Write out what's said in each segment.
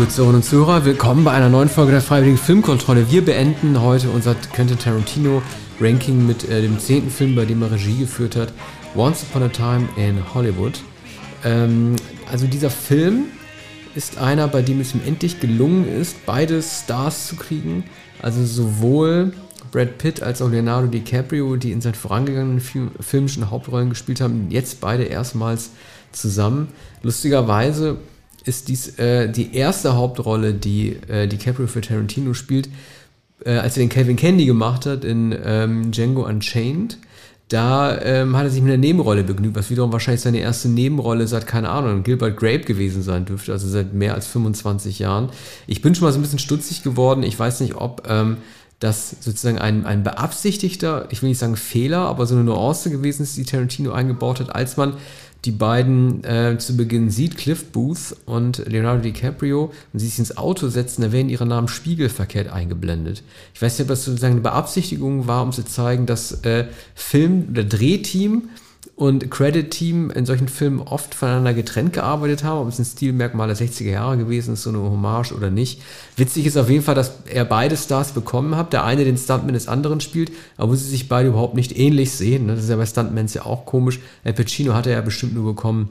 Liebe Zuhörerinnen und Zuhörer, willkommen bei einer neuen Folge der Freiwilligen Filmkontrolle. Wir beenden heute unser Quentin Tarantino Ranking mit äh, dem zehnten Film, bei dem er Regie geführt hat, Once Upon a Time in Hollywood. Ähm, also dieser Film ist einer, bei dem es ihm endlich gelungen ist, beide Stars zu kriegen. Also sowohl Brad Pitt als auch Leonardo DiCaprio, die in seinen vorangegangenen Film, filmischen Hauptrollen gespielt haben, jetzt beide erstmals zusammen. Lustigerweise ist dies äh, die erste Hauptrolle, die äh, DiCaprio für Tarantino spielt, äh, als er den Kevin Candy gemacht hat in ähm, Django Unchained. Da ähm, hat er sich mit einer Nebenrolle begnügt, was wiederum wahrscheinlich seine erste Nebenrolle seit, keine Ahnung, Gilbert Grape gewesen sein dürfte, also seit mehr als 25 Jahren. Ich bin schon mal so ein bisschen stutzig geworden. Ich weiß nicht, ob ähm, das sozusagen ein, ein beabsichtigter, ich will nicht sagen Fehler, aber so eine Nuance gewesen ist, die Tarantino eingebaut hat, als man die beiden äh, zu Beginn sieht, Cliff Booth und Leonardo DiCaprio, und sie sich ins Auto setzen, da werden ihre Namen spiegelverkehrt eingeblendet. Ich weiß nicht, ob das sozusagen eine Beabsichtigung war, um zu zeigen, dass äh, Film- oder Drehteam und Credit-Team in solchen Filmen oft voneinander getrennt gearbeitet haben, ob es ein Stilmerkmal der 60er Jahre gewesen ist, so eine Hommage oder nicht. Witzig ist auf jeden Fall, dass er beide Stars bekommen hat. Der eine den Stuntman des anderen spielt, aber wo sie sich beide überhaupt nicht ähnlich sehen. Das ist ja bei Stuntmans ja auch komisch. El Pacino hat er ja bestimmt nur bekommen,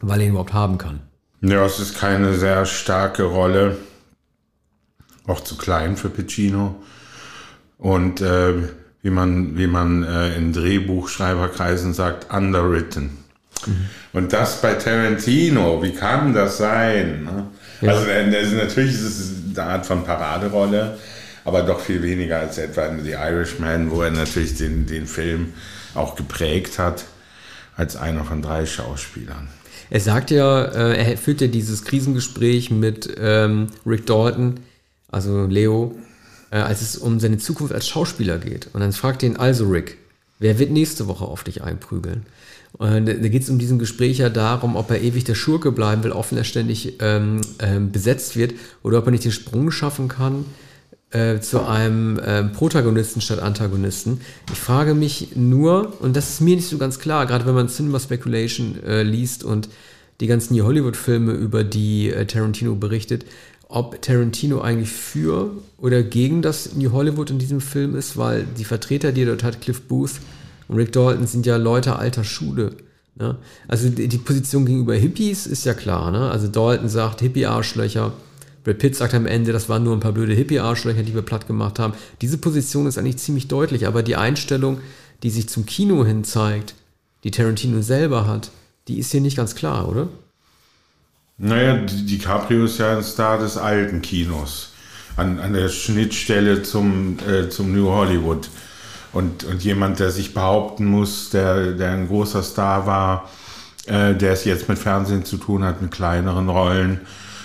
weil er ihn überhaupt haben kann. Ja, es ist keine sehr starke Rolle. Auch zu klein für Pacino. Und äh, wie man, wie man äh, in Drehbuchschreiberkreisen sagt, underwritten. Mhm. Und das bei Tarantino, wie kann das sein? Ne? Ja. Also das, natürlich ist es eine Art von Paraderolle, aber doch viel weniger als etwa in The Irishman, wo er natürlich den, den Film auch geprägt hat, als einer von drei Schauspielern. Er sagt ja, äh, er führt ja dieses Krisengespräch mit ähm, Rick Dalton, also Leo, äh, als es um seine Zukunft als Schauspieler geht. Und dann fragt ihn also Rick, wer wird nächste Woche auf dich einprügeln? Und da geht es um diesen Gespräch ja darum, ob er ewig der Schurke bleiben will, offen er ständig ähm, ähm, besetzt wird, oder ob er nicht den Sprung schaffen kann äh, zu einem ähm, Protagonisten statt Antagonisten. Ich frage mich nur, und das ist mir nicht so ganz klar, gerade wenn man Cinema Speculation äh, liest und die ganzen Hollywood-Filme, über die äh, Tarantino berichtet, ob Tarantino eigentlich für oder gegen das New Hollywood in diesem Film ist, weil die Vertreter, die er dort hat, Cliff Booth und Rick Dalton, sind ja Leute alter Schule. Ne? Also die, Position gegenüber Hippies ist ja klar. Ne? Also Dalton sagt Hippie-Arschlöcher. Brad Pitt sagt am Ende, das waren nur ein paar blöde Hippie-Arschlöcher, die wir platt gemacht haben. Diese Position ist eigentlich ziemlich deutlich, aber die Einstellung, die sich zum Kino hin zeigt, die Tarantino selber hat, die ist hier nicht ganz klar, oder? Naja, DiCaprio ist ja ein Star des alten Kinos. An, an der Schnittstelle zum, äh, zum New Hollywood. Und, und jemand, der sich behaupten muss, der, der ein großer Star war, äh, der es jetzt mit Fernsehen zu tun hat, mit kleineren Rollen.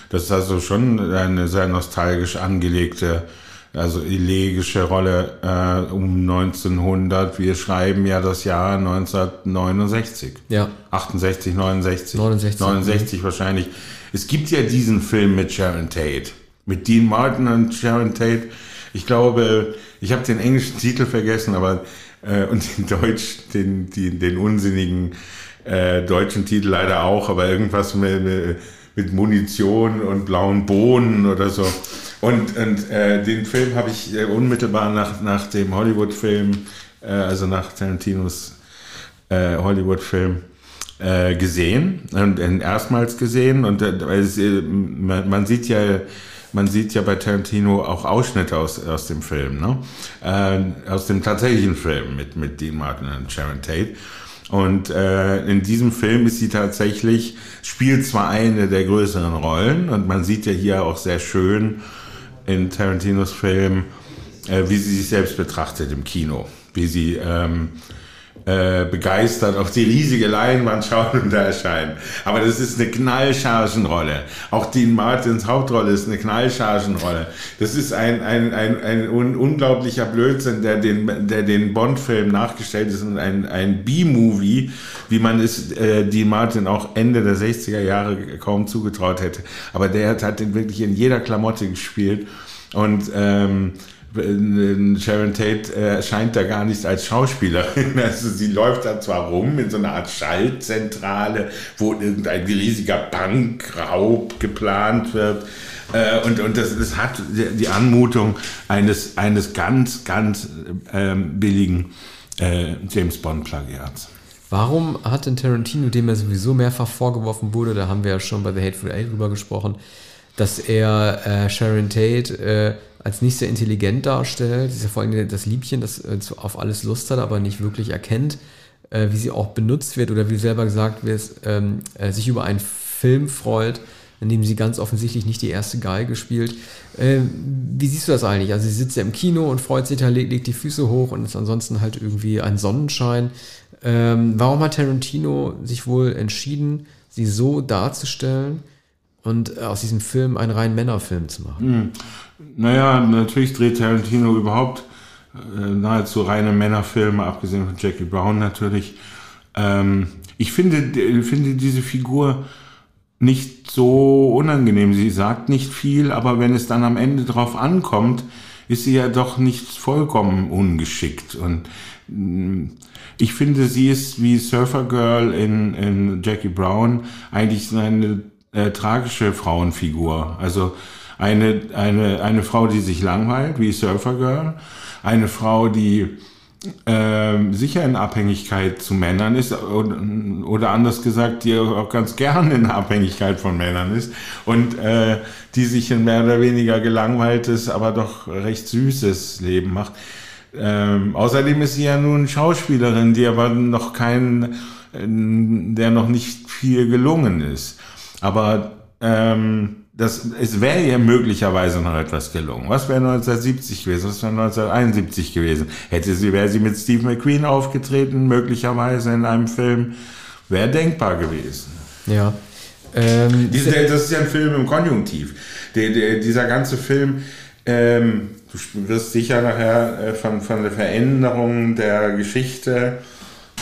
Das ist also schon eine sehr nostalgisch angelegte also elegische Rolle äh, um 1900. Wir schreiben ja das Jahr 1969. Ja. 68, 69. 69. 69 wahrscheinlich. Es gibt ja diesen Film mit Sharon Tate. Mit Dean Martin und Sharon Tate. Ich glaube, ich habe den englischen Titel vergessen, aber äh, und den Deutsch, den, den, den unsinnigen äh, deutschen Titel leider auch, aber irgendwas mit, mit Munition und blauen Bohnen oder so. Und, und äh, den Film habe ich äh, unmittelbar nach, nach dem Hollywood-Film, äh, also nach Tarantinos äh, Hollywood-Film, äh, gesehen und erstmals gesehen. Und äh, man, man, sieht ja, man sieht ja bei Tarantino auch Ausschnitte aus, aus dem Film, ne? aus dem tatsächlichen Film mit, mit Dean Martin und Sharon Tate. Und äh, in diesem Film ist sie tatsächlich, spielt zwar eine der größeren Rollen und man sieht ja hier auch sehr schön, in Tarantinos Film, äh, wie sie sich selbst betrachtet im Kino, wie sie ähm, äh, begeistert auf die riesige Leinwand schaut und da erscheint. Aber das ist eine Knallchargenrolle. Auch Dean Martins Hauptrolle ist eine Knallchargenrolle. Das ist ein, ein, ein, ein un unglaublicher Blödsinn, der den, der den Bond-Film nachgestellt ist und ein, ein B-Movie, wie man es äh, Dean Martin auch Ende der 60er Jahre kaum zugetraut hätte. Aber der hat, hat den wirklich in jeder Klamotte gespielt und ähm, Sharon Tate erscheint da gar nicht als Schauspielerin. Also sie läuft da zwar rum in so einer Art Schaltzentrale, wo irgendein riesiger Bankraub geplant wird. Äh, und, und das, das hat die Anmutung eines, eines ganz, ganz ähm, billigen äh, James Bond-Plagiats. Warum hat denn Tarantino, dem er sowieso mehrfach vorgeworfen wurde, da haben wir ja schon bei The Hateful Eight drüber gesprochen, dass er äh, Sharon Tate äh, als nicht sehr intelligent darstellt. Sie ist ja vor allem das Liebchen, das äh, auf alles Lust hat, aber nicht wirklich erkennt, äh, wie sie auch benutzt wird oder wie selber gesagt wird, ähm, äh, sich über einen Film freut, in dem sie ganz offensichtlich nicht die erste Geige spielt. Ähm, wie siehst du das eigentlich? Also sie sitzt ja im Kino und freut sich da, legt, legt die Füße hoch und ist ansonsten halt irgendwie ein Sonnenschein. Ähm, warum hat Tarantino sich wohl entschieden, sie so darzustellen? Und äh, aus diesem Film einen reinen Männerfilm zu machen. Hm. Naja, natürlich dreht Tarantino überhaupt äh, nahezu reine Männerfilme, abgesehen von Jackie Brown natürlich. Ähm, ich finde, finde diese Figur nicht so unangenehm. Sie sagt nicht viel, aber wenn es dann am Ende drauf ankommt, ist sie ja doch nicht vollkommen ungeschickt. Und mm, ich finde, sie ist wie Surfer Girl in, in Jackie Brown eigentlich eine äh, tragische Frauenfigur. Also eine, eine, eine Frau, die sich langweilt, wie Surfer Girl. Eine Frau, die äh, sicher in Abhängigkeit zu Männern ist oder, oder anders gesagt, die auch ganz gern in Abhängigkeit von Männern ist und äh, die sich ein mehr oder weniger gelangweiltes, aber doch recht süßes Leben macht. Ähm, außerdem ist sie ja nun Schauspielerin, die aber noch kein, äh, der noch nicht viel gelungen ist. Aber ähm, das, es wäre ja möglicherweise noch etwas gelungen. Was wäre 1970 gewesen? Was wäre 1971 gewesen? Hätte sie, wäre sie mit Steve McQueen aufgetreten, möglicherweise in einem Film? Wäre denkbar gewesen. Ja. Ähm, Diese, das ist ja ein Film im Konjunktiv. Der, der, dieser ganze Film, ähm, du wirst sicher nachher äh, von, von der Veränderung der Geschichte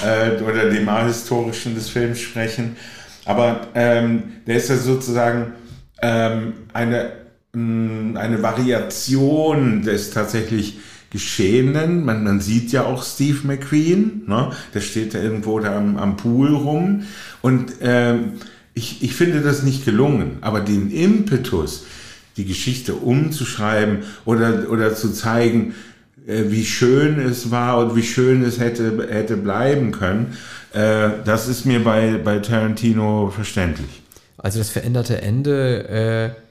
äh, oder dem A-historischen des Films sprechen. Aber ähm, der ist ja sozusagen ähm, eine, mh, mm, eine Variation des tatsächlich Geschehenen. Man, man sieht ja auch Steve McQueen, ne? der steht da irgendwo da am, am Pool rum. Und ähm, ich, ich finde das nicht gelungen, aber den Impetus, die Geschichte umzuschreiben oder, oder zu zeigen, wie schön es war und wie schön es hätte, hätte bleiben können, äh, das ist mir bei, bei Tarantino verständlich. Also das veränderte Ende, äh,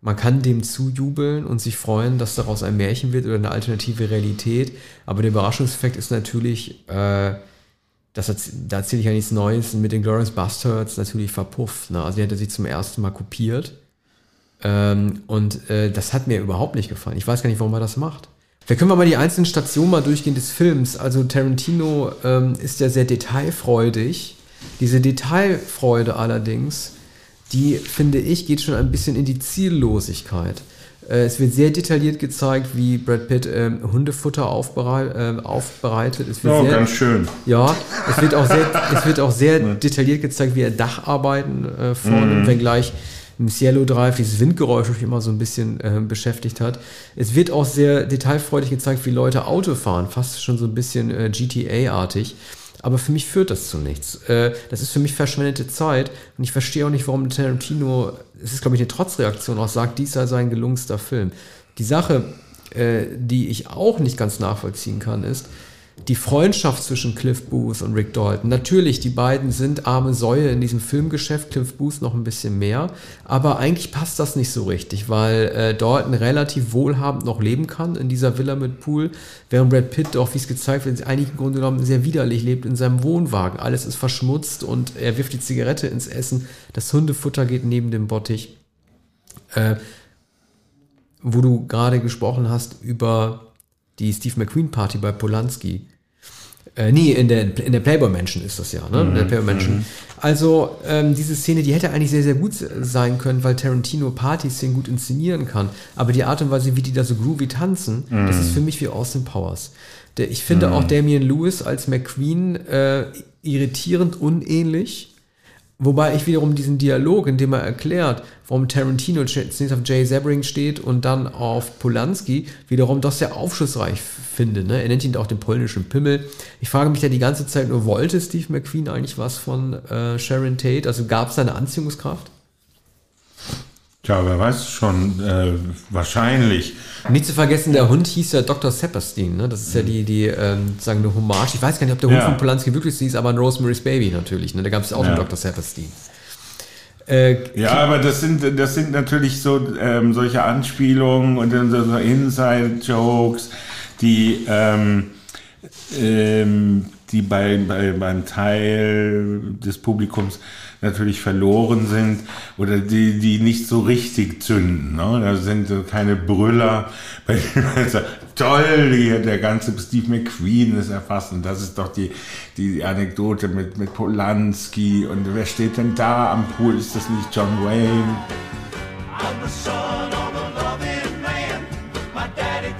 man kann dem zujubeln und sich freuen, dass daraus ein Märchen wird oder eine alternative Realität. Aber der Überraschungseffekt ist natürlich, äh, das, da erzähle ich ja nichts Neues, mit den Glorious Bastards natürlich verpufft. Ne? Also die er sich zum ersten Mal kopiert. Ähm, und äh, das hat mir überhaupt nicht gefallen. Ich weiß gar nicht, warum er das macht. Da können wir mal die einzelnen Stationen mal durchgehen des Films. Also Tarantino ähm, ist ja sehr detailfreudig. Diese Detailfreude allerdings, die finde ich, geht schon ein bisschen in die Ziellosigkeit. Äh, es wird sehr detailliert gezeigt, wie Brad Pitt äh, Hundefutter aufbereit, äh, aufbereitet. Es wird oh, sehr, ganz schön. Ja, es wird auch sehr, es wird auch sehr detailliert gezeigt, wie er Dacharbeiten äh, vornimmt, mm. wenngleich im Cielo Drive dieses Windgeräusch mich immer so ein bisschen äh, beschäftigt hat. Es wird auch sehr detailfreudig gezeigt, wie Leute Auto fahren, fast schon so ein bisschen äh, GTA-artig. Aber für mich führt das zu nichts. Äh, das ist für mich verschwendete Zeit und ich verstehe auch nicht, warum Tarantino, es ist glaube ich eine Trotzreaktion, auch sagt, dies sei sein gelungenster Film. Die Sache, äh, die ich auch nicht ganz nachvollziehen kann, ist, die Freundschaft zwischen Cliff Booth und Rick Dalton. Natürlich, die beiden sind arme Säue in diesem Filmgeschäft, Cliff Booth noch ein bisschen mehr, aber eigentlich passt das nicht so richtig, weil äh, Dalton relativ wohlhabend noch leben kann in dieser Villa mit Pool, während Brad Pitt doch, wie es gezeigt wird, eigentlich im Grunde genommen sehr widerlich lebt in seinem Wohnwagen. Alles ist verschmutzt und er wirft die Zigarette ins Essen, das Hundefutter geht neben dem Bottich. Äh, wo du gerade gesprochen hast über die Steve McQueen Party bei Polanski. Äh, nee, in der, in der Playboy Mansion ist das ja, ne? Mhm. Der Playboy Mansion. Mhm. Also, ähm, diese Szene, die hätte eigentlich sehr, sehr gut sein können, weil Tarantino Party-Szenen gut inszenieren kann. Aber die Art und Weise, wie die da so groovy tanzen, mhm. das ist für mich wie Austin Powers. Der, ich finde auch mhm. Damian Lewis als McQueen äh, irritierend unähnlich Wobei ich wiederum diesen Dialog, in dem er erklärt, warum Tarantino zunächst auf Jay Sebring steht und dann auf Polanski, wiederum doch sehr aufschlussreich finde. Ne? Er nennt ihn auch den polnischen Pimmel. Ich frage mich ja die ganze Zeit nur, wollte Steve McQueen eigentlich was von äh, Sharon Tate? Also gab es eine Anziehungskraft? Tja, wer weiß schon, äh, wahrscheinlich. Nicht zu vergessen, der Hund hieß ja Dr. Sepperstein, ne? Das ist ja die, die ähm, sagen eine Hommage. Ich weiß gar nicht, ob der Hund ja. von Polanski wirklich hieß, aber ein Rosemary's Baby natürlich, ne? Da gab es auch ja. einen Dr. Sepperstein. Äh, ja, aber das sind, das sind natürlich so ähm, solche Anspielungen und dann so Inside-Jokes, die, ähm, ähm, die bei, bei, beim Teil des Publikums natürlich verloren sind oder die, die nicht so richtig zünden. Ne? Da sind so keine Brüller, bei denen man sagt, toll, hier der ganze Steve McQueen ist erfasst und das ist doch die, die Anekdote mit, mit Polanski und wer steht denn da am Pool? Ist das nicht John Wayne?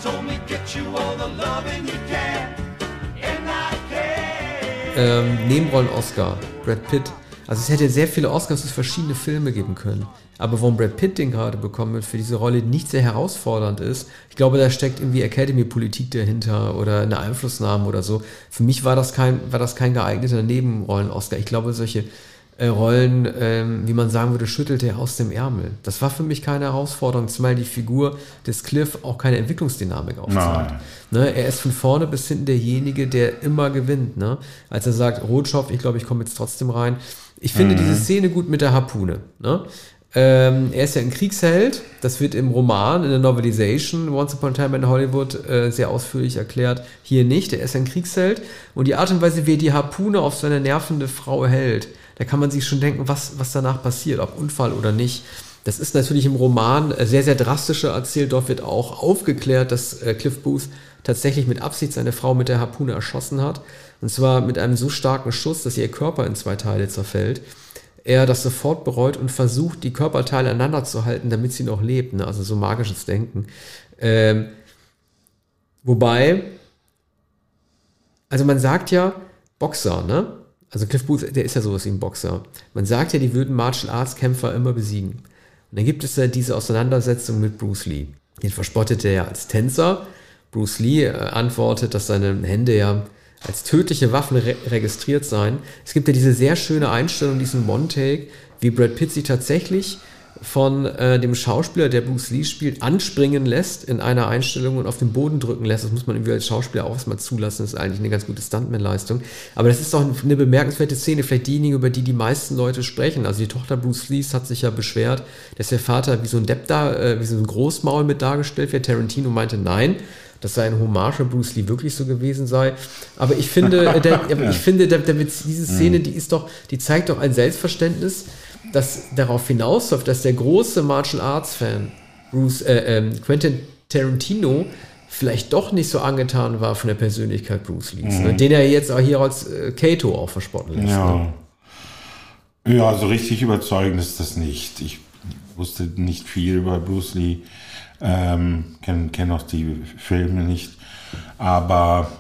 Told me get you all the loving you can. Ähm, Nebenrollen Oscar, Brad Pitt also es hätte sehr viele Oscars für verschiedene Filme geben können. Aber warum Brad Pitt den gerade bekommen wird für diese Rolle, nicht sehr herausfordernd ist, ich glaube, da steckt irgendwie Academy-Politik dahinter oder eine Einflussnahme oder so. Für mich war das kein, war das kein geeigneter Nebenrollen-Oscar. Ich glaube, solche Rollen, ähm, wie man sagen würde, schüttelte er aus dem Ärmel. Das war für mich keine Herausforderung, zumal die Figur des Cliff auch keine Entwicklungsdynamik aufzeigt. Ne, er ist von vorne bis hinten derjenige, der immer gewinnt. Ne? Als er sagt, Rotschopf, ich glaube, ich komme jetzt trotzdem rein. Ich finde mhm. diese Szene gut mit der Harpune. Ne? Ähm, er ist ja ein Kriegsheld. Das wird im Roman, in der Novelization Once Upon a Time in Hollywood äh, sehr ausführlich erklärt. Hier nicht. Er ist ein Kriegsheld. Und die Art und Weise, wie er die Harpune auf seine nervende Frau hält, da kann man sich schon denken, was, was danach passiert, ob Unfall oder nicht. Das ist natürlich im Roman äh, sehr, sehr drastischer erzählt. Dort wird auch aufgeklärt, dass äh, Cliff Booth tatsächlich mit Absicht seine Frau mit der Harpune erschossen hat. Und zwar mit einem so starken Schuss, dass ihr Körper in zwei Teile zerfällt. Er das sofort bereut und versucht, die Körperteile aneinander zu halten, damit sie noch lebt. Ne? Also so magisches Denken. Ähm, wobei, also man sagt ja, Boxer, ne? Also Cliff Booth, der ist ja sowas wie ein Boxer. Man sagt ja, die würden Martial Arts Kämpfer immer besiegen. Und dann gibt es ja diese Auseinandersetzung mit Bruce Lee. Den verspottet er ja als Tänzer. Bruce Lee äh, antwortet, dass seine Hände ja als tödliche Waffen re registriert seien. Es gibt ja diese sehr schöne Einstellung, diesen One-Take, wie Brad Pitt sich tatsächlich von äh, dem Schauspieler, der Bruce Lee spielt, anspringen lässt in einer Einstellung und auf den Boden drücken lässt. Das muss man irgendwie als Schauspieler auch erstmal zulassen. Das ist eigentlich eine ganz gute Stuntman-Leistung. Aber das ist doch eine bemerkenswerte Szene, vielleicht diejenige, über die die meisten Leute sprechen. Also die Tochter Bruce Lees hat sich ja beschwert, dass der Vater wie so ein Depp da, äh, wie so ein Großmaul mit dargestellt wird. Tarantino meinte nein dass sein Hommage an Bruce Lee wirklich so gewesen sei. Aber ich finde, der, ich finde, der, der, diese Szene, die ist doch, die zeigt doch ein Selbstverständnis, das darauf hinausläuft, dass der große Martial Arts Fan Bruce, äh, äh, Quentin Tarantino vielleicht doch nicht so angetan war von der Persönlichkeit Bruce Lees, ne? mhm. ne? den er jetzt auch hier als äh, Kato auch verspotten lässt. Ja. Ne? ja, so richtig überzeugend ist das nicht. Ich wusste nicht viel über Bruce Lee, ähm, kenne kenn auch die Filme nicht, aber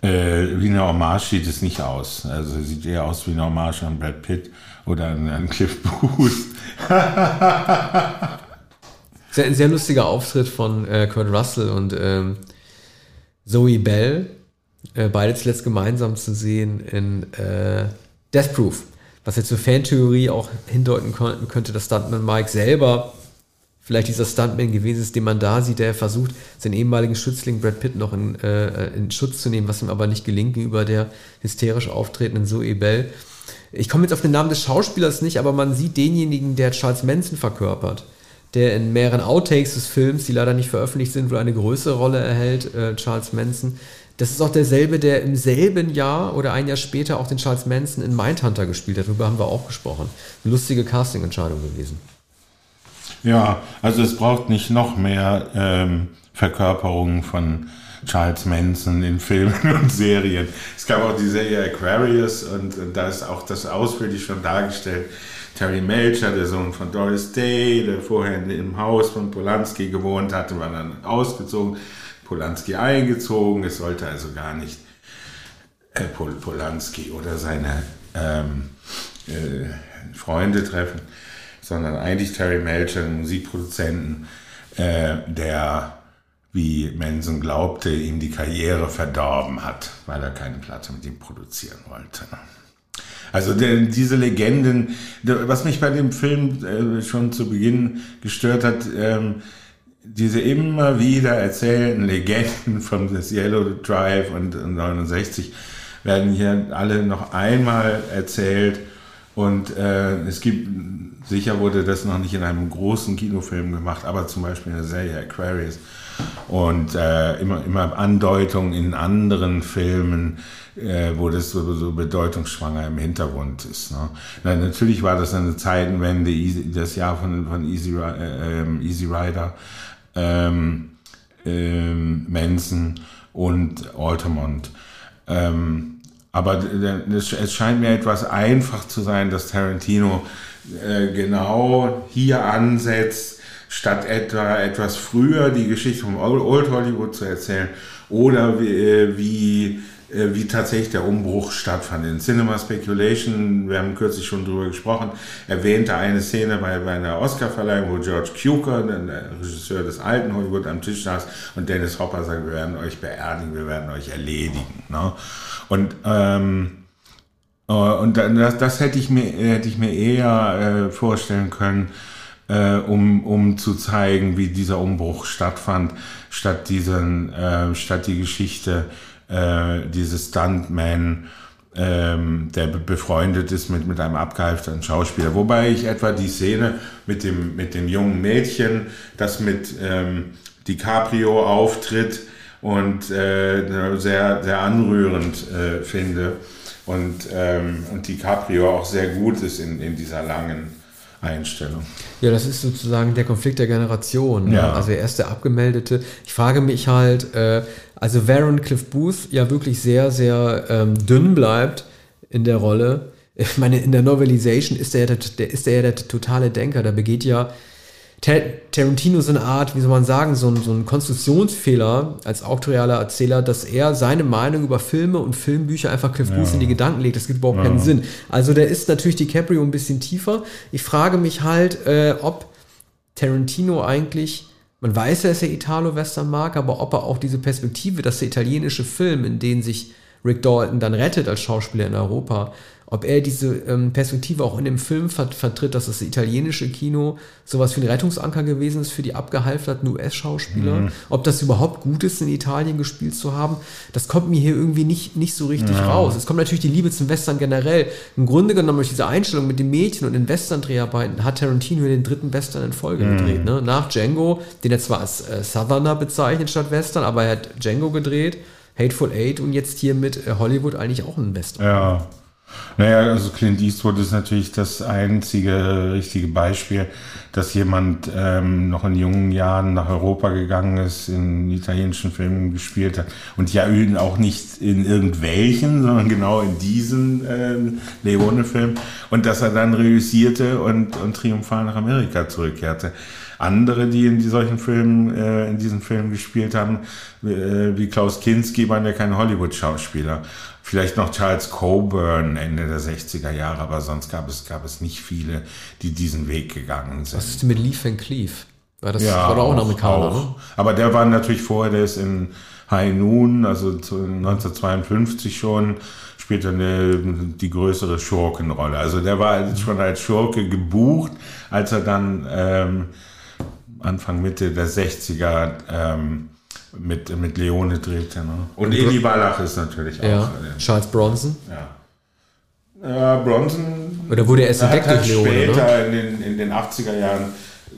äh, wie eine Hommage sieht es nicht aus. Also sieht eher aus wie eine Hommage an Brad Pitt oder an, Cliff Booth. sehr, ein sehr lustiger Auftritt von äh, Kurt Russell und ähm, Zoe Bell. Äh, beide zuletzt gemeinsam zu sehen in äh, Death Proof. Was jetzt zur Fantheorie auch hindeuten könnte, dass Stuntman Mike selber vielleicht dieser Stuntman gewesen ist, den man da sieht, der versucht, seinen ehemaligen Schützling Brad Pitt noch in, äh, in Schutz zu nehmen, was ihm aber nicht gelingt gegenüber der hysterisch auftretenden Zoe Bell. Ich komme jetzt auf den Namen des Schauspielers nicht, aber man sieht denjenigen, der Charles Manson verkörpert, der in mehreren Outtakes des Films, die leider nicht veröffentlicht sind, wohl eine größere Rolle erhält, äh, Charles Manson. Das ist auch derselbe, der im selben Jahr oder ein Jahr später auch den Charles Manson in Mindhunter gespielt hat. Darüber haben wir auch gesprochen. Eine lustige Castingentscheidung gewesen. Ja, also es braucht nicht noch mehr ähm, Verkörperungen von Charles Manson in Filmen und Serien. Es gab auch die Serie Aquarius und, und da ist auch das ausführlich schon dargestellt. Terry Melcher, der Sohn von Doris Day, der vorher im Haus von Polanski gewohnt hatte, war dann ausgezogen, Polanski eingezogen. Es sollte also gar nicht äh, Pol Polanski oder seine ähm, äh, Freunde treffen, sondern eigentlich Terry Melcher, den Musikproduzenten, äh, der, wie Manson glaubte, ihm die Karriere verdorben hat, weil er keine Platte mit ihm produzieren wollte. Also der, diese Legenden, was mich bei dem Film äh, schon zu Beginn gestört hat, ähm, diese immer wieder erzählten Legenden von das Yellow Drive und, und 69 werden hier alle noch einmal erzählt und äh, es gibt, sicher wurde das noch nicht in einem großen Kinofilm gemacht, aber zum Beispiel in der Serie Aquarius und äh, immer, immer Andeutungen in anderen Filmen, äh, wo das so, so bedeutungsschwanger im Hintergrund ist. Ne? Na, natürlich war das eine Zeitenwende, das Jahr von, von Easy, äh, ähm, Easy Rider, ähm, ähm, Manson und Altamont. Ähm, aber es scheint mir etwas einfach zu sein, dass Tarantino äh, genau hier ansetzt, statt etwa etwas früher die Geschichte vom Old Hollywood zu erzählen oder wie, äh, wie äh, wie tatsächlich der Umbruch stattfand. In Cinema Speculation, wir haben kürzlich schon drüber gesprochen, erwähnte eine Szene bei, bei einer Oscarverleihung, wo George Cukor, der Regisseur des alten Hollywood, am Tisch saß und Dennis Hopper sagt, wir werden euch beerdigen, wir werden euch erledigen. Ne? Und ähm, äh, und das, das hätte ich mir, hätte ich mir eher äh, vorstellen können, äh, um, um zu zeigen, wie dieser Umbruch stattfand, statt diesen, äh, statt die Geschichte äh, dieses Stuntman, ähm, der befreundet ist mit, mit einem abgehalfterten Schauspieler. Wobei ich etwa die Szene mit dem, mit dem jungen Mädchen, das mit ähm, DiCaprio auftritt und äh, sehr, sehr anrührend äh, finde. Und, ähm, und DiCaprio auch sehr gut ist in, in dieser langen Einstellung. Ja, das ist sozusagen der Konflikt der Generation. Ne? Ja. Also er ist der Abgemeldete. Ich frage mich halt, äh, also Varon Cliff Booth ja wirklich sehr, sehr ähm, dünn bleibt in der Rolle. Ich meine, in der Novelization ist er, der, der, ist er ja der totale Denker. Der begeht ja Tarantino so eine Art, wie soll man sagen, so ein, so ein Konstruktionsfehler als autorialer Erzähler, dass er seine Meinung über Filme und Filmbücher einfach Cliff Booth ja. in die Gedanken legt. Das gibt überhaupt ja. keinen Sinn. Also der ist natürlich DiCaprio ein bisschen tiefer. Ich frage mich halt, äh, ob Tarantino eigentlich, man weiß ja, dass er Italo-Western mag, aber ob er auch diese Perspektive, dass der italienische Film, in den sich Rick Dalton dann rettet als Schauspieler in Europa, ob er diese ähm, Perspektive auch in dem Film vert vertritt, dass das italienische Kino sowas wie ein Rettungsanker gewesen ist für die abgehalfterten US-Schauspieler. Mhm. Ob das überhaupt gut ist, in Italien gespielt zu haben, das kommt mir hier irgendwie nicht, nicht so richtig ja. raus. Es kommt natürlich die Liebe zum Western generell. Im Grunde genommen durch diese Einstellung mit dem Mädchen und den Western-Dreharbeiten hat Tarantino den dritten Western in Folge mhm. gedreht. Ne? Nach Django, den er zwar als äh, Southerner bezeichnet statt Western, aber er hat Django gedreht. Hateful Eight und jetzt hier mit äh, Hollywood eigentlich auch ein Western. Ja, naja, also Clint Eastwood ist natürlich das einzige richtige Beispiel, dass jemand ähm, noch in jungen Jahren nach Europa gegangen ist, in italienischen Filmen gespielt hat und ja auch nicht in irgendwelchen, sondern genau in diesen äh, Leone-Film und dass er dann reüssierte und, und triumphal nach Amerika zurückkehrte. Andere, die in solchen Filmen, äh, in diesen Filmen gespielt haben, äh, wie Klaus Kinski, waren ja kein Hollywood-Schauspieler. Vielleicht noch Charles Coburn Ende der 60er Jahre, aber sonst gab es, gab es nicht viele, die diesen Weg gegangen sind. Was ist denn mit Lee Van Cleef? War das ja, war auch ein Amerikaner, auch. Ne? Aber der war natürlich vorher, der ist in High Noon, also 1952 schon, spielt eine, die größere Schurkenrolle. Also der war schon als Schurke gebucht, als er dann ähm, Anfang, Mitte der 60er ähm, mit, mit Leone drehte. Ne? Und Eli Wallach ist natürlich auch. Ja. Charles Bronson? Ja. Ja, Bronson. Oder wurde er erst entdeckt durch Leone? Später ne? in, den, in den 80er Jahren,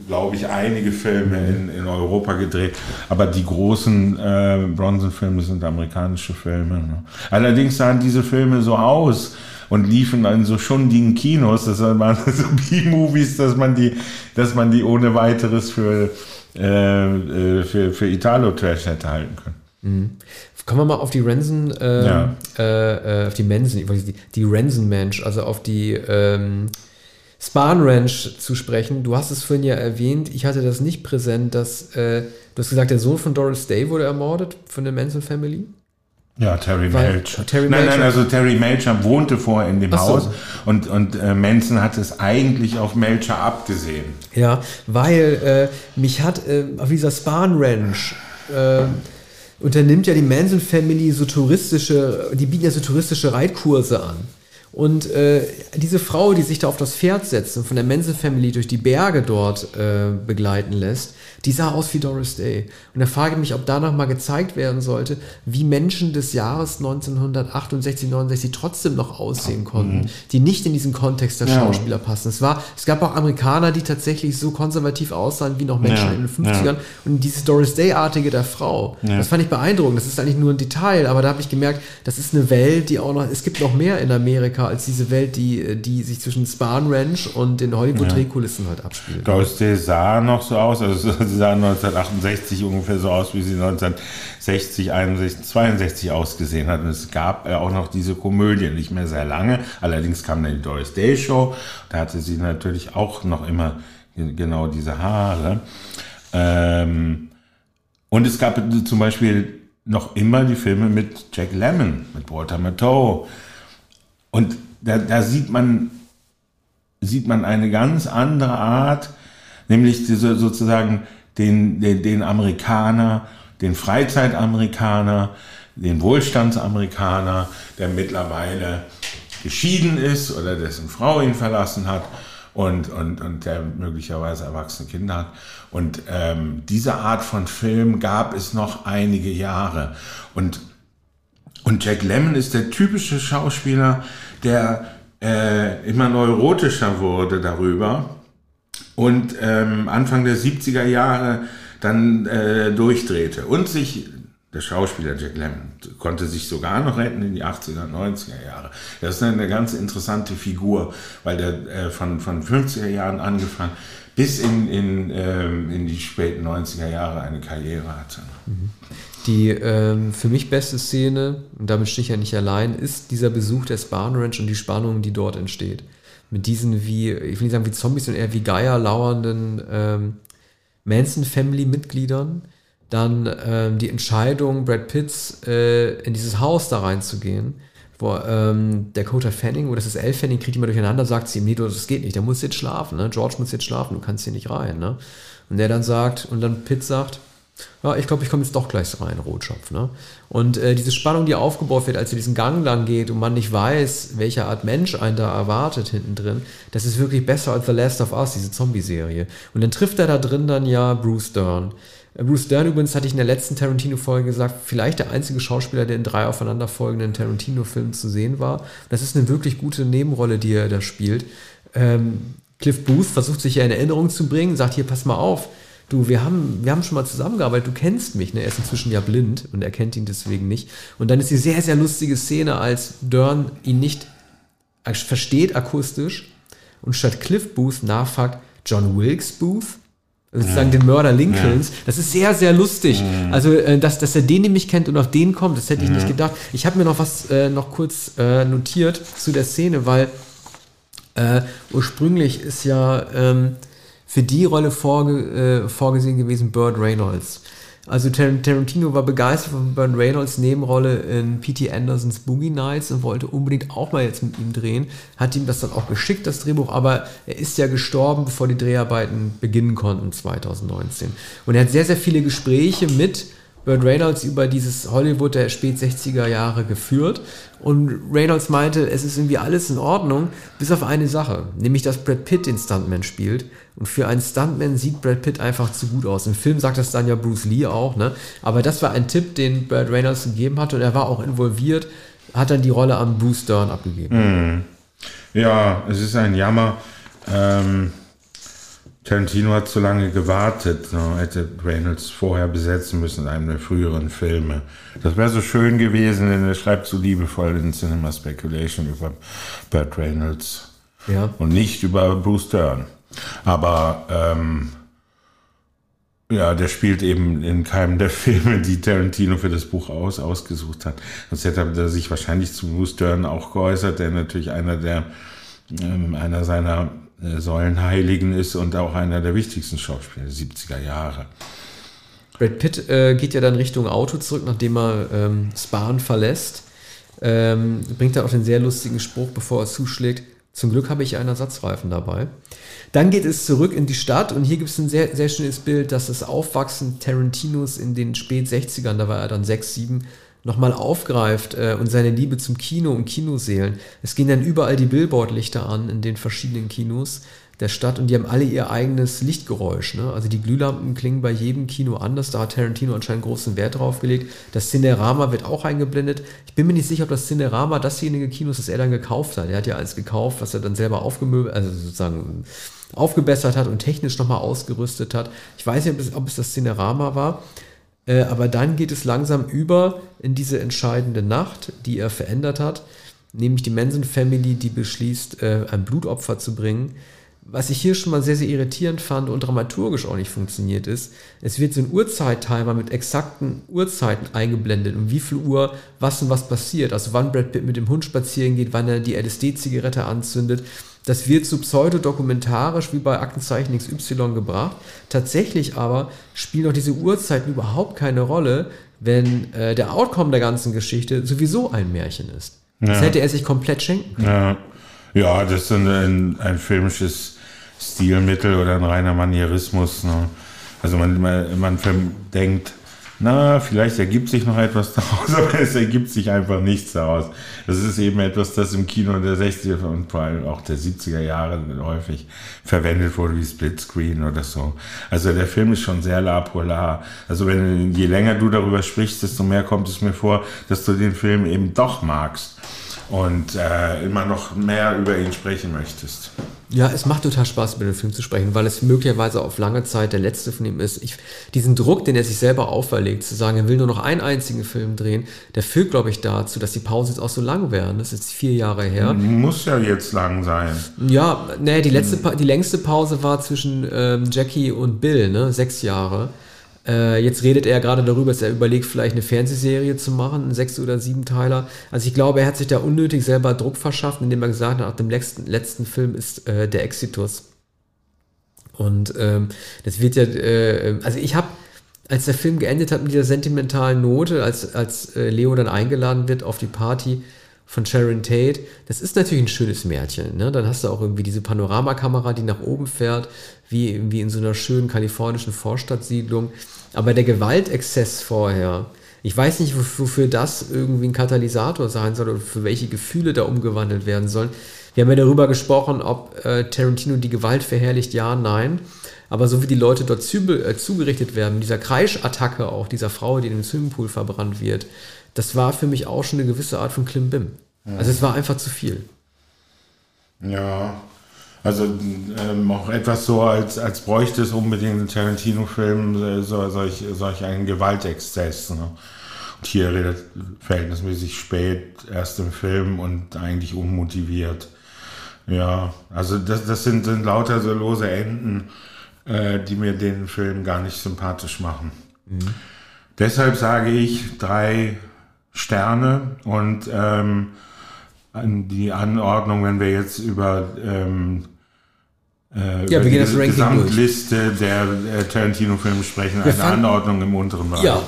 glaube ich, einige Filme in, in Europa gedreht. Aber die großen äh, Bronson-Filme sind amerikanische Filme. Ne? Allerdings sahen diese Filme so aus und liefen in so schundigen Kinos, das waren so B-Movies, dass man die, dass man die ohne weiteres für äh, äh, für, für Italo-Trash hätte halten können. Mhm. Kommen wir mal auf die Rensen, ähm, ja. äh, auf die Mensen, die, die Rensen-Mensch, also auf die ähm, Span Ranch zu sprechen. Du hast es vorhin ja erwähnt, ich hatte das nicht präsent, dass, äh, du hast gesagt, der Sohn von Doris Day wurde ermordet von der Manson Family. Ja, Terry Melcher. Terry nein, Melcher- nein, also Terry Melcher wohnte vorher in dem so. Haus und, und äh, Manson hat es eigentlich auf Melcher abgesehen. Ja, weil äh, mich hat äh, auf dieser Spahn Ranch äh, unternimmt ja die Manson Family so touristische, die bieten ja so touristische Reitkurse an. Und äh, diese Frau, die sich da auf das Pferd setzt und von der Manson Family durch die Berge dort äh, begleiten lässt, die sah aus wie Doris Day. Und da frage ich mich, ob danach mal gezeigt werden sollte, wie Menschen des Jahres 1968, 69 trotzdem noch aussehen konnten, die nicht in diesen Kontext der Ja. Schauspieler passen. Es, war, es gab auch Amerikaner, die tatsächlich so konservativ aussahen wie noch Menschen Ja, in den 50ern. Und dieses Doris Day-artige der Frau, das fand ich beeindruckend. Das ist eigentlich nur ein Detail, aber da habe ich gemerkt, das ist eine Welt, die auch noch, es gibt noch mehr in Amerika als diese Welt, die, die sich zwischen Spahn Ranch und den Hollywood-Drehkulissen halt abspielt. Doris Day sah noch so aus, also sie sah 1968 ungefähr so aus, wie sie 1960, 61, 62 ausgesehen hat. Und es gab äh, auch noch diese Komödie, nicht mehr sehr lange. Allerdings kam dann die Doris Day Show. Da hatte sie natürlich auch noch immer ge- genau diese Haare. Ähm, und es gab zum Beispiel noch immer die Filme mit Jack Lemmon, mit Walter Matthau. Und da, da sieht man sieht man eine ganz andere Art, nämlich diese, sozusagen den, den, den Amerikaner, den Freizeitamerikaner, den Wohlstandsamerikaner, der mittlerweile geschieden ist oder dessen Frau ihn verlassen hat und, und, und der möglicherweise erwachsene Kinder hat. Und ähm, diese Art von Film gab es noch einige Jahre. Und und Jack Lemmon ist der typische Schauspieler, der äh, immer neurotischer wurde darüber und ähm, Anfang der 70er Jahre dann äh, durchdrehte und sich, der Schauspieler Jack Lemmon, konnte sich sogar noch retten in die 80er, 90er Jahre. Das ist eine ganz interessante Figur, weil der äh, von, von 50er Jahren angefangen bis in, in, ähm, in die späten 90er Jahre eine Karriere hatte. Die ähm, für mich beste Szene, und damit stehe ich ja nicht allein, ist dieser Besuch der Spahn Ranch und die Spannung, die dort entsteht. Mit diesen wie, ich will nicht sagen wie Zombies, sondern eher wie Geier lauernden ähm, Manson-Family-Mitgliedern. Dann ähm, die Entscheidung Brad Pitts äh, in dieses Haus da reinzugehen, wo ähm, der Dakota Fanning, oder das ist Elle Fanning, kriegt immer durcheinander, sagt sie ihm, nee, das geht nicht, der muss jetzt schlafen, ne? George muss jetzt schlafen, du kannst hier nicht rein. Ne? Und der dann sagt, und dann Pitt sagt, ja, ich glaube, ich komme jetzt doch gleich rein, Rotschopf. Ne? Und äh, diese Spannung, die aufgebaut wird, als er diesen Gang lang geht und man nicht weiß, welche Art Mensch einen da erwartet hinten drin, das ist wirklich besser als The Last of Us, diese Zombie-Serie. Und dann trifft er da drin dann ja Bruce Dern. Äh, Bruce Dern übrigens hatte ich in der letzten Tarantino-Folge gesagt, vielleicht der einzige Schauspieler, der in drei aufeinanderfolgenden Tarantino-Filmen zu sehen war. Das ist eine wirklich gute Nebenrolle, die er da spielt. Ähm, Cliff Booth versucht sich ja in Erinnerung zu bringen, sagt hier, pass mal auf, du, wir haben, wir haben schon mal zusammengearbeitet, du kennst mich, ne? Er ist inzwischen ja blind und er kennt ihn deswegen nicht. Und dann ist die sehr, sehr lustige Szene, als Dern ihn nicht versteht akustisch und statt Cliff Booth nachfragt John Wilkes Booth. Also sozusagen den Mörder Lincolns. Das ist sehr, sehr lustig. Also, äh, dass, dass er den nämlich kennt und auf den kommt, das hätte ich nicht gedacht. Ich habe mir noch was äh, noch kurz äh, notiert zu der Szene, weil äh, ursprünglich ist ja ähm, für die Rolle vorge äh, vorgesehen gewesen Burt Reynolds. Also Tar Tarantino war begeistert von Burt Reynolds Nebenrolle in P.T. Andersons Boogie Nights und wollte unbedingt auch mal jetzt mit ihm drehen. Hat ihm das dann auch geschickt, das Drehbuch, aber er ist ja gestorben, bevor die Dreharbeiten beginnen konnten 2019. Und er hat sehr, sehr viele Gespräche mit Burt Reynolds über dieses Hollywood der spät 60er Jahre geführt. Und Reynolds meinte, es ist irgendwie alles in Ordnung, bis auf eine Sache, nämlich dass Brad Pitt den Stuntman spielt. Und für einen Stuntman sieht Brad Pitt einfach zu gut aus. Im Film sagt das dann ja Bruce Lee auch, ne? Aber das war ein Tipp, den Burt Reynolds gegeben hat und er war auch involviert, hat dann die Rolle an Bruce Dern abgegeben. Ja, es ist ein Jammer. Ähm, Tarantino hat zu lange gewartet. Ne? Hätte Reynolds vorher besetzen müssen in einem der früheren Filme. Das wäre so schön gewesen, denn er schreibt so liebevoll in Cinema Speculation über Burt Reynolds Ja. und nicht über Bruce Dern. Aber ähm, ja, der spielt eben in keinem der Filme, die Tarantino für das Buch aus, ausgesucht hat. Sonst hätte er sich wahrscheinlich zu Bruce Dern auch geäußert, der natürlich einer der ähm, einer seiner äh, Säulenheiligen ist und auch einer der wichtigsten Schauspieler der 70er Jahre. Brad Pitt äh, geht ja dann Richtung Auto zurück, nachdem er ähm, Spahn verlässt. Ähm, bringt dann auch den sehr lustigen Spruch, bevor er zuschlägt. Zum Glück habe ich einen Ersatzreifen dabei. Dann geht es zurück in die Stadt und hier gibt es ein sehr, sehr schönes Bild, dass das Aufwachsen Tarantinos in den spät 60ern, da war er dann 6, 7, nochmal aufgreift äh, und seine Liebe zum Kino und Kinoseelen. Es gehen dann überall die Billboardlichter an in den verschiedenen Kinos der Stadt und die haben alle ihr eigenes Lichtgeräusch. Ne? Also die Glühlampen klingen bei jedem Kino anders. Da hat Tarantino anscheinend großen Wert drauf gelegt. Das Cinerama wird auch eingeblendet. Ich bin mir nicht sicher, ob das Cinerama dasjenige Kino ist, das er dann gekauft hat. Er hat ja alles gekauft, was er dann selber aufgemöbelt, also sozusagen aufgebessert hat und technisch nochmal ausgerüstet hat. Ich weiß nicht, ob es, das Cinerama war. Äh, aber dann geht es langsam über in diese entscheidende Nacht, die er verändert hat, nämlich die Manson Family, die beschließt, äh, ein Blutopfer zu bringen was ich hier schon mal sehr, sehr irritierend fand und dramaturgisch auch nicht funktioniert ist, es wird so ein Uhrzeittimer mit exakten Uhrzeiten eingeblendet, um wie viel Uhr was und was passiert. Also wann Brad Pitt mit dem Hund spazieren geht, wann er die LSD-Zigarette anzündet. Das wird so pseudodokumentarisch wie bei Aktenzeichen XY gebracht. Tatsächlich aber spielen auch diese Uhrzeiten überhaupt keine Rolle, wenn äh, der Outcome der ganzen Geschichte sowieso ein Märchen ist. Ja. Das hätte er sich komplett schenken können. Ja. Ja, das ist ein, ein filmisches Stilmittel oder ein reiner Manierismus. Ne? Also man, man, man denkt, na, vielleicht ergibt sich noch etwas daraus, aber es ergibt sich einfach nichts daraus. Das ist eben etwas, das im Kino der 60er und vor allem auch der 70er Jahre häufig verwendet wurde, wie Splitscreen oder so. Also der Film ist schon sehr la polar. Also wenn, je länger du darüber sprichst, desto mehr kommt es mir vor, dass du den Film eben doch magst und äh, immer noch mehr über ihn sprechen möchtest. Ja, es macht total Spaß, über den Film zu sprechen, weil es möglicherweise auf lange Zeit der letzte von ihm ist. Ich, diesen Druck, den er sich selber auferlegt, zu sagen, er will nur noch einen einzigen Film drehen, der führt, glaube ich, dazu, dass die Pause jetzt auch so lang wäre. Das ist jetzt vier Jahre her. Muss ja jetzt lang sein. Ja, nee, die, letzte, die längste Pause war zwischen ähm, Jackie und Bill, ne? sechs Jahre. Äh, jetzt redet er gerade darüber, dass er überlegt, vielleicht eine Fernsehserie zu machen, einen sechs- oder sieben Teiler. Also ich glaube, er hat sich da unnötig selber Druck verschafft, indem er gesagt hat, nach dem letzten, letzten Film ist äh, der Exitus. Und ähm, das wird ja, äh, also ich habe, als der Film geendet hat mit dieser sentimentalen Note, als, als äh, Leo dann eingeladen wird auf die Party, von Sharon Tate. Das ist natürlich ein schönes Märchen. Ne? Dann hast du auch irgendwie diese Panoramakamera, die nach oben fährt, wie, wie in so einer schönen kalifornischen Vorstadtsiedlung. Aber der Gewaltexzess vorher, ich weiß nicht, wofür das irgendwie ein Katalysator sein soll oder für welche Gefühle da umgewandelt werden sollen. Wir haben ja darüber gesprochen, ob äh, Tarantino die Gewalt verherrlicht, ja, nein. Aber so wie die Leute dort zu, äh, zugerichtet werden, dieser Kreischattacke auch dieser Frau, die in den Swimmingpool verbrannt wird, das war für mich auch schon eine gewisse Art von Klimbim. Ja. Also es war einfach zu viel. Ja, also ähm, auch etwas so, als, als bräuchte es unbedingt einen Tarantino-Film, so, solch, solch einen Gewaltexzess. Ne? Und hier redet verhältnismäßig spät, erst im Film und eigentlich unmotiviert. Ja, also das, das sind, sind lauter so lose Enden, äh, die mir den Film gar nicht sympathisch machen. Mhm. Deshalb sage ich drei Sterne und ähm, die Anordnung, wenn wir jetzt über ähm, äh, ja, über die das Gesamtliste durch. der äh, Tarantino-Filme sprechen, wir eine Anordnung im unteren Bereich. Ja,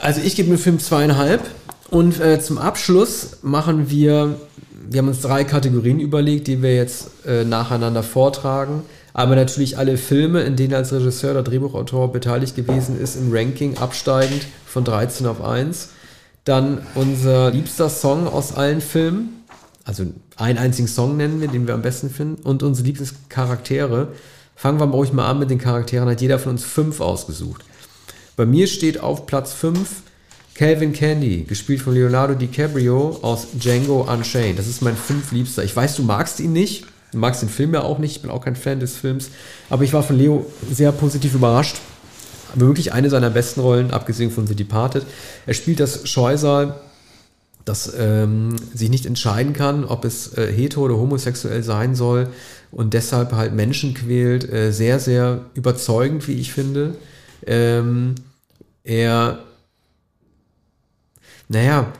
also ich gebe dem Film zweieinhalb und äh, zum Abschluss machen wir, wir haben uns drei Kategorien überlegt, die wir jetzt äh, nacheinander vortragen aber natürlich alle Filme, in denen er als Regisseur oder Drehbuchautor beteiligt gewesen ist, im Ranking absteigend von 13 auf 1. Dann unser liebster Song aus allen Filmen. Also einen einzigen Song nennen wir, den wir am besten finden. Und unsere liebsten Charaktere. Fangen wir mal ruhig mal an mit den Charakteren. Hat jeder von uns fünf ausgesucht. Bei mir steht auf Platz 5 Calvin Candy, gespielt von Leonardo DiCaprio aus Django Unchained. Das ist mein fünf Liebster. Ich weiß, du magst ihn nicht. Du magst den Film ja auch nicht. Ich bin auch kein Fan des Films. Aber ich war von Leo sehr positiv überrascht wirklich eine seiner besten Rollen, abgesehen von The Departed. Er spielt das Scheusal, das ähm, sich nicht entscheiden kann, ob es äh, hetero oder homosexuell sein soll und deshalb halt Menschen quält. Äh, sehr, sehr überzeugend, wie ich finde. Ähm, er, naja,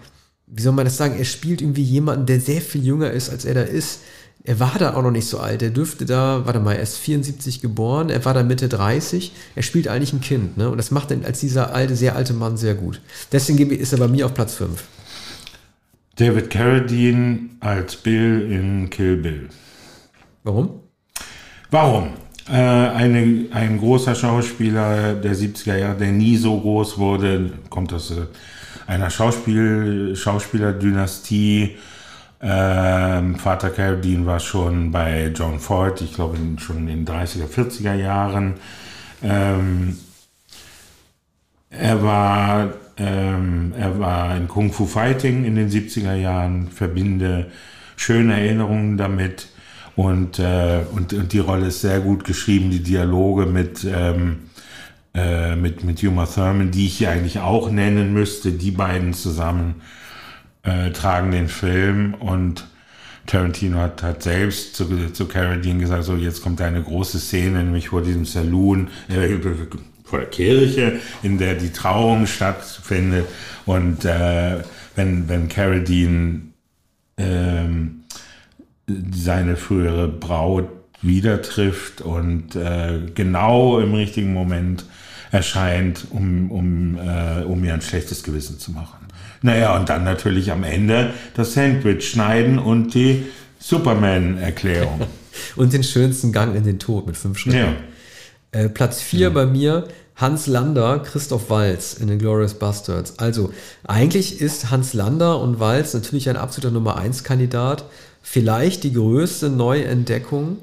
wie soll man das sagen? Er spielt irgendwie jemanden, der sehr viel jünger ist, als er da ist er war da auch noch nicht so alt. Er dürfte da, warte mal, er ist 74 geboren, er war da Mitte 30. Er spielt eigentlich ein Kind, ne? Und das macht er als dieser alte, sehr alte Mann sehr gut. Deswegen ist er bei mir auf Platz 5. David Carradine als Bill in Kill Bill. Warum? Warum? Äh, eine, ein großer Schauspieler der 70er Jahre, der nie so groß wurde, kommt aus äh, einer Schauspiel, Schauspielerdynastie. Ähm, Vater Carradine war schon bei John Ford, ich glaube schon in den 30er, 40er Jahren. Ähm, er war ähm, er war in Kung Fu Fighting in den 70er Jahren, verbinde schöne Erinnerungen damit und, äh, und, und die Rolle ist sehr gut geschrieben, die Dialoge mit, ähm, äh, mit, mit Uma Thurman, die ich hier eigentlich auch nennen müsste, die beiden zusammen äh, tragen den Film und Tarantino hat, hat selbst zu, zu Carradine gesagt, so jetzt kommt eine große Szene, nämlich vor diesem Saloon, äh, vor der Kirche, in der die Trauung stattfindet. Und äh, wenn, wenn Carradine ähm, seine frühere Braut wieder trifft und äh, genau im richtigen Moment erscheint, um, um, äh, um ihr ein schlechtes Gewissen zu machen. Naja, und dann natürlich am Ende das Sandwich schneiden und die Superman-Erklärung. und den schönsten Gang in den Tod mit fünf Schritten. Ja. Äh, Platz 4 mhm. bei mir, Hans Lander, Christoph Walz in den Glorious Bastards. Also, eigentlich ist Hans Lander und Walz natürlich ein absoluter Nummer 1 Kandidat. Vielleicht die größte Neuentdeckung,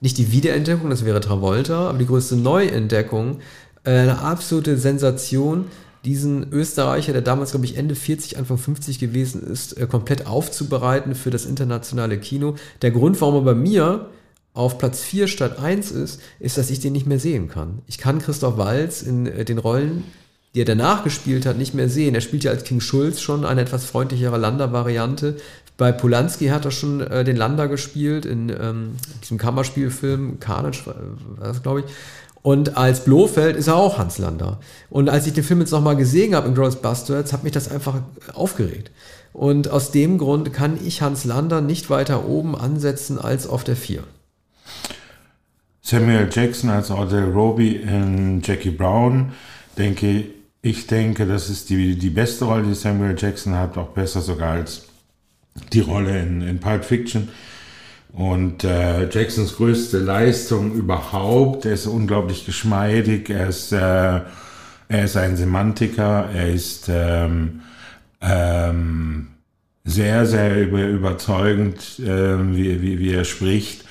nicht die Wiederentdeckung, das wäre Travolta, aber die größte Neuentdeckung, äh, eine absolute Sensation, diesen Österreicher, der damals, glaube ich, Ende 40, Anfang 50 gewesen ist, äh, komplett aufzubereiten für das internationale Kino. Der Grund, warum er bei mir auf Platz 4 statt 1 ist, ist, dass ich den nicht mehr sehen kann. Ich kann Christoph Walz in äh, den Rollen, die er danach gespielt hat, nicht mehr sehen. Er spielt ja als King Schulz schon eine etwas freundlichere Lander-Variante. Bei Polanski hat er schon äh, den Lander gespielt in ähm, diesem Kammerspielfilm Carnage, war das glaube ich. Und als Blofeld ist er auch Hans Lander. Und als ich den Film jetzt nochmal gesehen habe in Gross Bastards, hat mich das einfach aufgeregt. Und aus dem Grund kann ich Hans Lander nicht weiter oben ansetzen als auf der 4. Samuel Jackson als Audrey Roby in Jackie Brown, denke ich, denke, das ist die, die beste Rolle, die Samuel Jackson hat, auch besser sogar als die Rolle in, in Pulp Fiction. Und äh, Jacksons größte Leistung überhaupt, er ist unglaublich geschmeidig, er ist, äh, er ist ein Semantiker, er ist ähm, ähm, sehr, sehr über, überzeugend, äh, wie, wie, wie er spricht.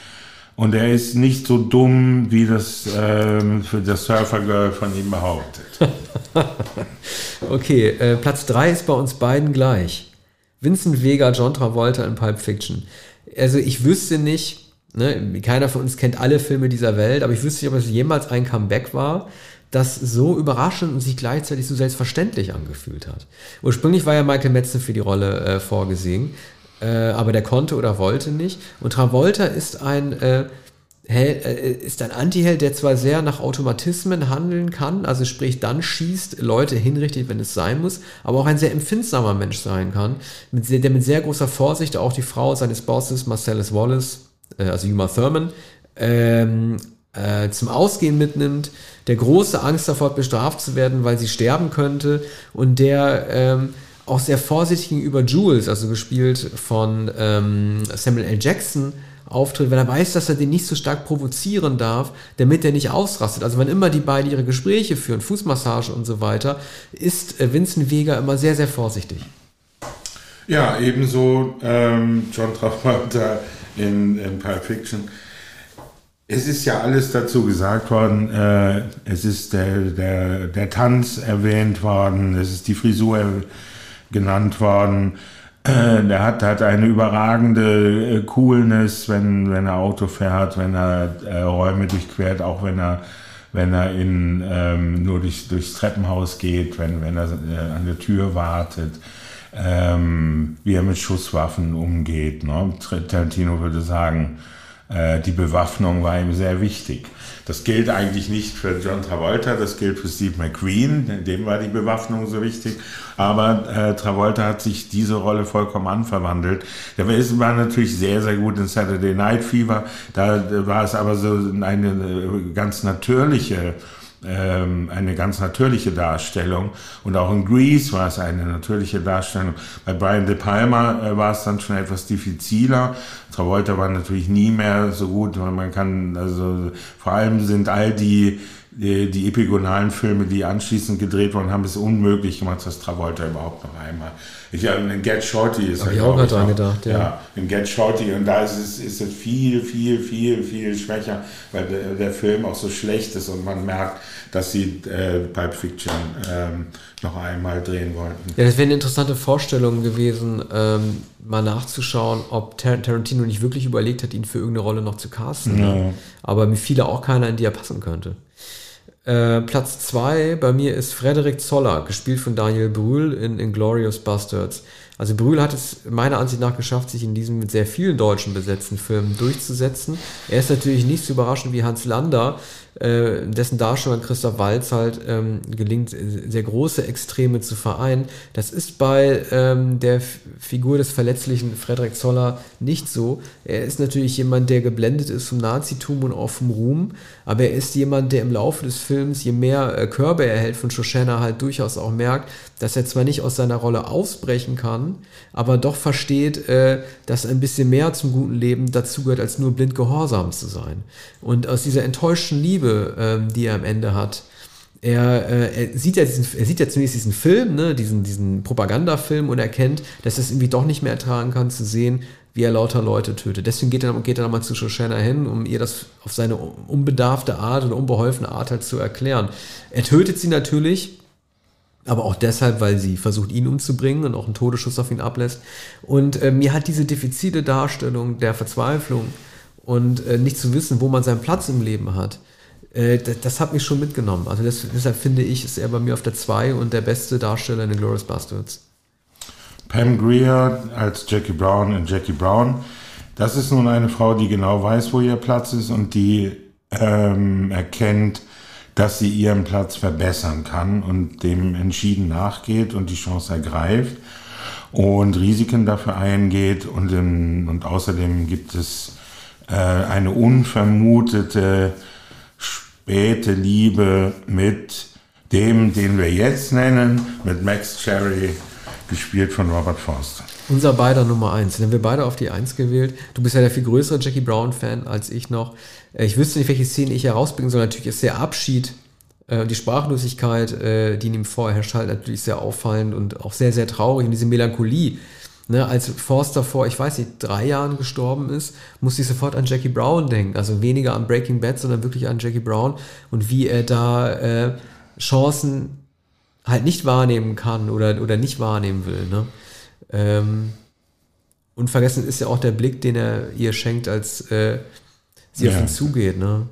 Und er ist nicht so dumm, wie das ähm, für das Surfergirl von ihm behauptet. okay, äh, Platz 3 ist bei uns beiden gleich. Vincent Vega, John Travolta in Pulp Fiction. Also ich wüsste nicht, ne, keiner von uns kennt alle Filme dieser Welt, aber ich wüsste nicht, ob es jemals ein Comeback war, das so überraschend und sich gleichzeitig so selbstverständlich angefühlt hat. Ursprünglich war ja Michael Metzen für die Rolle äh, vorgesehen äh, aber der konnte oder wollte nicht. Und Travolta ist ein äh, Held, äh, ist ein Antiheld, der zwar sehr nach Automatismen handeln kann, also sprich dann schießt, Leute hinrichtet, wenn es sein muss, aber auch ein sehr empfindsamer Mensch sein kann, mit sehr, der mit sehr großer Vorsicht auch die Frau seines Bosses, Marcellus Wallace, äh, also Uma Thurman, ähm, äh, zum Ausgehen mitnimmt, der große Angst davor bestraft zu werden, weil sie sterben könnte und der ähm, auch sehr vorsichtig gegenüber Jules, also gespielt von ähm, Samuel L. Jackson, auftritt, wenn er weiß, dass er den nicht so stark provozieren darf, damit er nicht ausrastet. Also wenn immer die beiden ihre Gespräche führen, Fußmassage und so weiter, ist äh, Vincent Vega immer sehr, sehr vorsichtig. Ja, ebenso ähm, John Travolta in, in Pulp Fiction. Es ist ja alles dazu gesagt worden. Äh, es ist der, der, der Tanz erwähnt worden, es ist die Frisur erwähnt genannt worden. Äh, der hat, hat eine überragende äh, Coolness, wenn, wenn er Auto fährt, wenn er äh, Räume durchquert, auch wenn er, wenn er in, ähm, nur durch, durchs Treppenhaus geht, wenn, wenn er äh, an der Tür wartet, ähm, wie er mit Schusswaffen umgeht. Ne? Tarantino würde sagen, die Bewaffnung war ihm sehr wichtig. Das gilt eigentlich nicht für John Travolta, das gilt für Steve McQueen, dem war die Bewaffnung so wichtig. Aber äh, Travolta hat sich diese Rolle vollkommen anverwandelt. Der war natürlich sehr, sehr gut in Saturday Night Fever. Da war es aber so eine äh, ganz natürliche ähm, eine ganz natürliche Darstellung. Und auch in Grease war es eine natürliche Darstellung. Bei Brian De Palma äh, war es dann schon etwas diffiziler. Travolta war natürlich nie mehr so gut. Man kann, also vor allem sind all die die, epigonalen Filme, die anschließend gedreht wurden, haben es unmöglich gemacht, dass Travolta überhaupt noch einmal. Ich habe in Get Shorty ist Hab ich auch gerade dran gedacht, ja. ja. In Get Shorty und da ist es, ist es viel, viel, viel, viel schwächer, weil der, der Film auch so schlecht ist und man merkt, dass sie äh, Pulp Fiction ähm, noch einmal drehen wollten. Ja, das wäre eine interessante Vorstellung gewesen, ähm, mal nachzuschauen, ob Tar Tarantino nicht wirklich überlegt hat, ihn für irgendeine Rolle noch zu casten. Ja. Ne? Aber mir fiel auch keiner, in die er passen könnte. Äh, Platz 2 bei mir ist Frederik Zoller, gespielt von Daniel Brühl in Inglorious Bastards. Also Brühl hat es meiner Ansicht nach geschafft, sich in diesem mit sehr vielen deutschen besetzten Filmen durchzusetzen. Er ist natürlich nicht so überraschend wie Hans Lander, äh, dessen Darsteller Christoph Walz halt ähm, gelingt, sehr große Extreme zu vereinen. Das ist bei ähm, der Figur des verletzlichen Frederik Zoller nicht so. Er ist natürlich jemand, der geblendet ist vom Nazitum und auch vom Ruhm, aber er ist jemand, der im Laufe des Films, je mehr äh, Körbe er hält von Shoshana, halt durchaus auch merkt, dass er zwar nicht aus seiner Rolle ausbrechen kann, aber doch versteht, äh, dass ein bisschen mehr zum guten Leben dazugehört, als nur blind gehorsam zu sein. Und aus dieser enttäuschten Liebe, ähm, die er am Ende hat, er, äh, er, sieht ja diesen, er sieht ja zunächst diesen Film, ne, diesen, diesen Propagandafilm und erkennt, dass er es irgendwie doch nicht mehr ertragen kann zu sehen, wie er lauter Leute tötet. Deswegen geht er, geht er nochmal zu Shoshana hin, um ihr das auf seine unbedarfte Art oder unbeholfene Art halt zu erklären. Er tötet sie natürlich, aber auch deshalb, weil sie versucht, ihn umzubringen und auch einen Todesschuss auf ihn ablässt. Und äh, mir hat diese diffizile Darstellung der Verzweiflung und äh, nicht zu wissen, wo man seinen Platz im Leben hat, äh, das, hat mich schon mitgenommen. Also das, deshalb finde ich, ist er bei mir auf der 2 und der beste Darsteller in den Glorious Bastards. Pam Greer als Jackie Brown in Jackie Brown. Das ist nun eine Frau, die genau weiß, wo ihr Platz ist und die ähm, erkennt, dass sie ihren Platz verbessern kann und dem entschieden nachgeht und die Chance ergreift und Risiken dafür eingeht und, in, und außerdem gibt es äh, eine unvermutete späte Liebe mit dem, den wir jetzt nennen, mit Max Cherry, gespielt von Robert Forster. Unser beider Nummer eins. Den haben wir beide auf die Eins gewählt. Du bist ja der viel größere Jackie Brown-Fan als ich noch. Äh, ich wüsste nicht, welche Szene ich herausblicken soll. Natürlich ist der Abschied äh, die Sprachlosigkeit, äh, die in ihm vorherrscht, halt natürlich sehr auffallend und auch sehr, sehr traurig. Und diese Melancholie, ne, als Forster vor, ich weiß nicht, drei Jahren gestorben ist, musste ich sofort an Jackie Brown denken. Also weniger an Breaking Bad, sondern wirklich an Jackie Brown und wie er da äh, Chancen halt nicht wahrnehmen kann oder, oder nicht wahrnehmen will. Ne? Ähm, unvergessen ist ja auch der Blick, den er ihr schenkt, als äh, sie ja. auf ihn zugeht. Ne?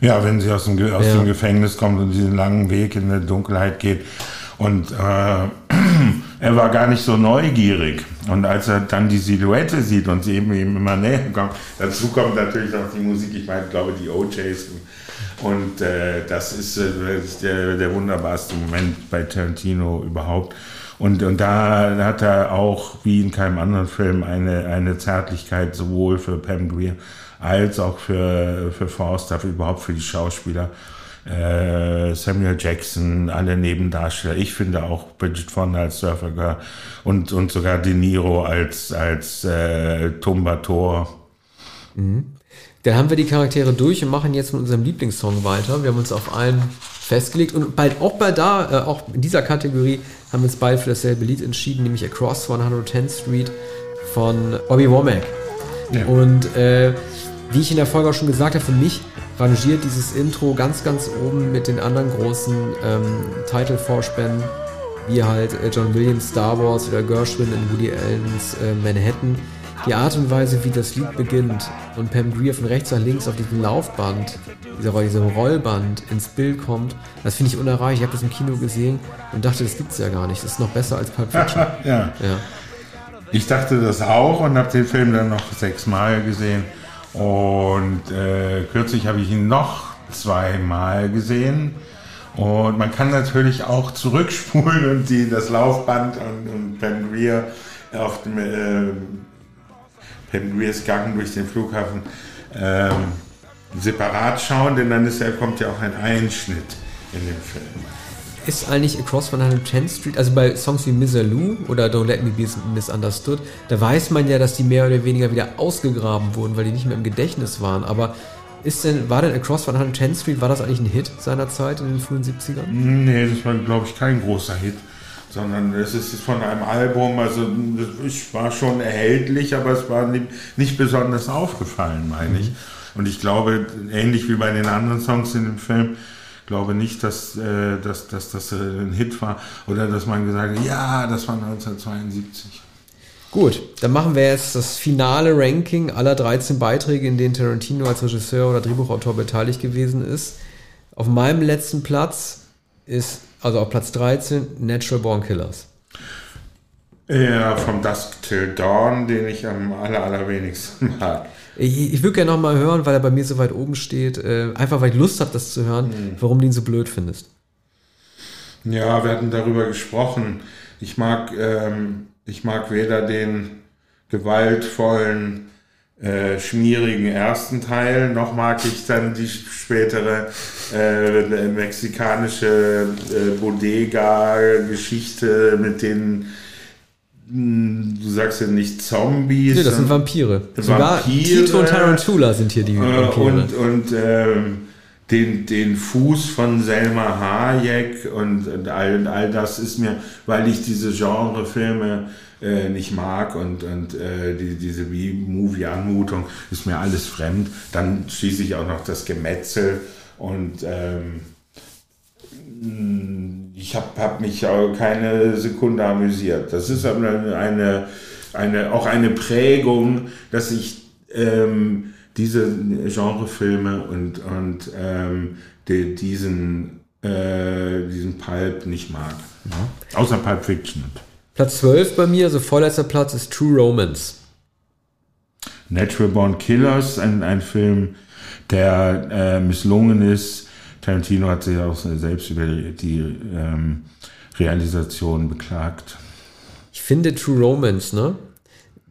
Ja, wenn sie aus dem, aus ja. dem Gefängnis kommt und diesen langen Weg in der Dunkelheit geht. Und äh, er war gar nicht so neugierig. Und als er dann die Silhouette sieht und sie eben, immer näher kommt, dazu kommt natürlich auch die Musik, ich meine, glaube die OJs. Und äh, das ist, äh, der, der wunderbarste Moment bei Tarantino überhaupt. Und, und da hat er auch, wie in keinem anderen Film, eine, eine Zärtlichkeit sowohl für Pam Greer als auch für, für Forster, für überhaupt für die Schauspieler. Äh, Samuel Jackson, alle Nebendarsteller. Ich finde auch Bridget Fonda als Surfer Girl und, und sogar De Niro als, als äh, Tumba Thor. Mhm. Dann haben wir die Charaktere durch und machen jetzt mit unserem Lieblingssong weiter. Wir haben uns auf einen festgelegt und bald auch bei da, äh, auch in dieser Kategorie haben wir uns beide für dasselbe Lied entschieden, nämlich Across 110th Street von Bobby Womack. Ja. Und äh, wie ich in der Folge auch schon gesagt habe, für mich rangiert dieses Intro ganz, ganz oben mit den anderen großen ähm, Title-Vorspänen, wie halt äh, John Williams Star Wars oder Gershwin in Woody Allens äh, Manhattan die Art und Weise, wie das Lied beginnt und Pam Greer von rechts nach links auf diesem Laufband, dieser, diesem Rollband ins Bild kommt, das finde ich unerreicht. Ich habe das im Kino gesehen und dachte, das gibt es ja gar nicht. Das ist noch besser als Pulp Fiction. ja. ja. Ich dachte das auch und habe den Film dann noch sechsmal gesehen Und äh, kürzlich habe ich ihn noch zweimal gesehen. Und man kann natürlich auch zurückspulen und die, das Laufband und, und Ben Greer auf dem äh, Ben Greers Gang durch den Flughafen ähm, separat schauen, denn dann ist kommt ja auch ein Einschnitt in dem Film. Ist eigentlich Across 110th Street, also bei Songs wie Miss Lou oder Don't Let Me Be Misunderstood, da weiß man ja, dass die mehr oder weniger wieder ausgegraben wurden, weil die nicht mehr im Gedächtnis waren. Aber ist denn, war denn Across 110th Street, war das eigentlich ein Hit seiner Zeit in den frühen 70ern? Nee, das war, glaube ich, kein großer Hit sondern es ist von einem Album, also es war schon erhältlich, aber es war nicht, besonders aufgefallen, meine ich. Mhm. Und ich glaube, ähnlich wie bei den anderen Songs in dem Film, glaube nicht, dass, äh, dass, dass das äh, ein Hit war oder dass man gesagt hat, ja, das war 1972. Gut, dann machen wir jetzt das finale Ranking aller 13 Beiträge, in denen Tarantino als Regisseur oder Drehbuchautor beteiligt gewesen ist. Auf meinem letzten Platz ist, also auf Platz 13, Natural Born Killers. Ja, vom Dusk Till Dawn, den ich am aller, allerwenigsten mag. Ich, ich würde gerne nochmal hören, weil er bei mir so weit oben steht, äh, einfach weil ich Lust habe, das zu hören, mhm. warum du ihn so blöd findest. Ja, wir hatten darüber gesprochen. Ich mag, ähm, ich mag weder den gewaltvollen, äh, schmierigen ersten Teil, noch mag ich dann die spätere äh, mexikanische äh, Bodega-Geschichte mit den du sagst ja nicht Zombies. Nee, das sind Vampire. Sogar Vampire, Tito und Tarantula sind hier die äh, Vampire. Und, und ähm, den, den Fuß von Selma Hayek und, und, all, und all das ist mir, weil ich diese Genrefilme äh, nicht mag und, und äh, die, diese B-Movie-Anmutung ist mir alles fremd. Dann schließe ich auch noch das Gemetzel und ähm, ich habe hab mich keine Sekunde amüsiert. Das ist eine, eine, eine auch eine Prägung, dass ich ähm, diese Genrefilme und, und ähm, die, diesen, äh, diesen Pulp nicht mag. Ja. Außer Pulp Fiction. Platz 12 bei mir, also vorletzter Platz ist True Romance. Natural Born Killers, ein, ein Film, der äh, misslungen ist Tarantino hat sich auch selbst über die ähm, Realisation beklagt. Ich finde True Romance, ne?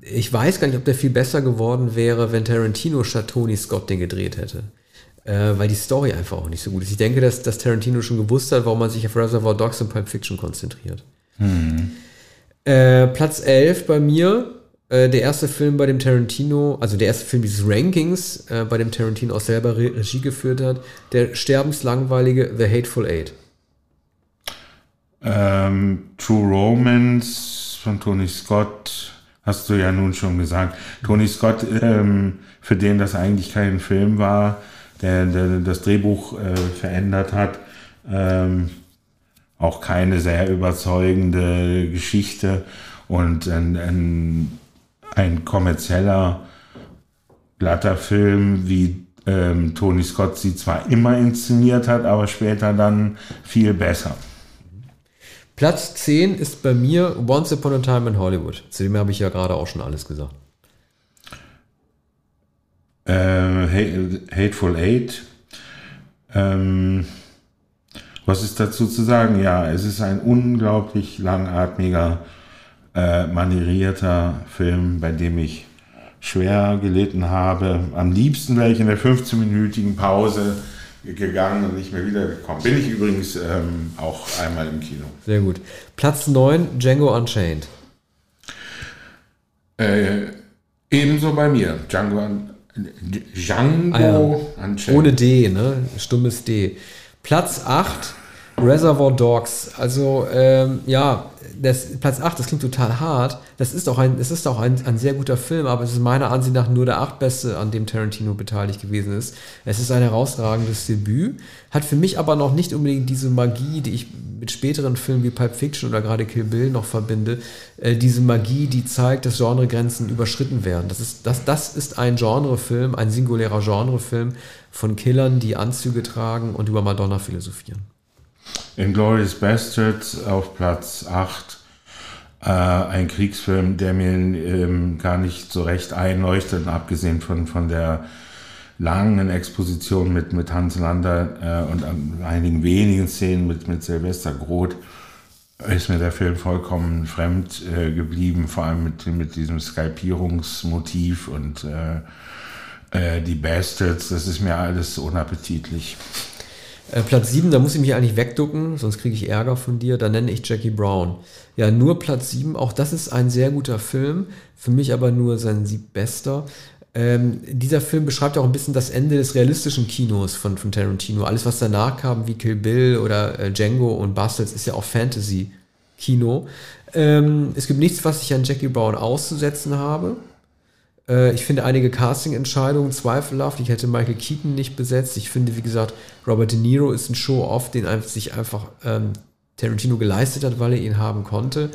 Ich weiß gar nicht, ob der viel besser geworden wäre, wenn Tarantino statt Tony Scott den gedreht hätte. Äh, weil die Story einfach auch nicht so gut ist. Ich denke, dass, dass Tarantino schon gewusst hat, warum man sich auf Reservoir Dogs und Pulp Fiction konzentriert. Hm. Äh, Platz 11 bei mir, äh, der erste Film, bei dem Tarantino, also der erste Film dieses Rankings, äh, bei dem Tarantino auch selber Re Regie geführt hat, der sterbenslangweilige The Hateful Eight. Ähm, True Romance von Tony Scott, hast du ja nun schon gesagt. Tony Scott, ähm, für den das eigentlich kein Film war, der, der das Drehbuch äh, verändert hat, ähm, auch keine sehr überzeugende Geschichte und ein, ein ein kommerzieller, glatter Film, wie ähm, Tony Scott sie zwar immer inszeniert hat, aber später dann viel besser. Platz 10 ist bei mir Once Upon a Time in Hollywood. Zu dem habe ich ja gerade auch schon alles gesagt. Äh, Hateful Eight. Ähm, was ist dazu zu sagen? Ja, es ist ein unglaublich langatmiger äh, manierierter Film, bei dem ich schwer gelitten habe. Am liebsten wäre ich in der 15-minütigen Pause gegangen und nicht mehr wiedergekommen. Bin ich übrigens ähm, auch einmal im Kino. Sehr gut. Platz 9, Django Unchained. Äh, ebenso bei mir. Django, Django ah, ja. Unchained. Ohne D, ne? Stummes D. Platz 8, Reservoir Dogs. Also, ähm, ja, das, Platz 8, das klingt total hart. Das ist auch, ein, das ist auch ein, ein sehr guter Film, aber es ist meiner Ansicht nach nur der achtbeste, an dem Tarantino beteiligt gewesen ist. Es ist ein herausragendes Debüt, hat für mich aber noch nicht unbedingt diese Magie, die ich mit späteren Filmen wie Pulp Fiction oder gerade Kill Bill noch verbinde. Äh, diese Magie, die zeigt, dass Genregrenzen überschritten werden. Das ist, das, das ist ein Genrefilm, ein singulärer Genrefilm von Killern, die Anzüge tragen und über Madonna philosophieren. Inglourious Bastards auf Platz 8. äh, ein Kriegsfilm, der mir ähm, gar nicht so recht einleuchtet, abgesehen von, von der langen Exposition mit, mit Hans Lander äh, und einigen wenigen Szenen mit, mit Silvester Groth ist mir der Film vollkommen fremd äh, geblieben, vor allem mit, mit diesem Skypierungsmotiv und äh, äh, die Bastards, das ist mir alles unappetitlich. Äh, Platz 7, da muss ich mich eigentlich wegducken, sonst kriege ich Ärger von dir. Da nenne ich Jackie Brown. Ja, nur Platz 7, auch das ist ein sehr guter Film. Für mich aber nur sein siebbester. Ähm, dieser Film beschreibt auch ein bisschen das Ende des realistischen Kinos von, von Tarantino. Alles, was danach kam, wie Kill Bill oder äh, Django und Bastards, ist ja auch Fantasy-Kino. Ähm, es gibt nichts, was ich an Jackie Brown auszusetzen habe. Äh, ich finde einige Casting-Entscheidungen zweifelhaft. Ich hätte Michael Keaton nicht besetzt. Ich finde, wie gesagt, Robert De Niro ist ein Show-Off, den sich einfach ähm, Tarantino geleistet hat, weil er ihn haben konnte.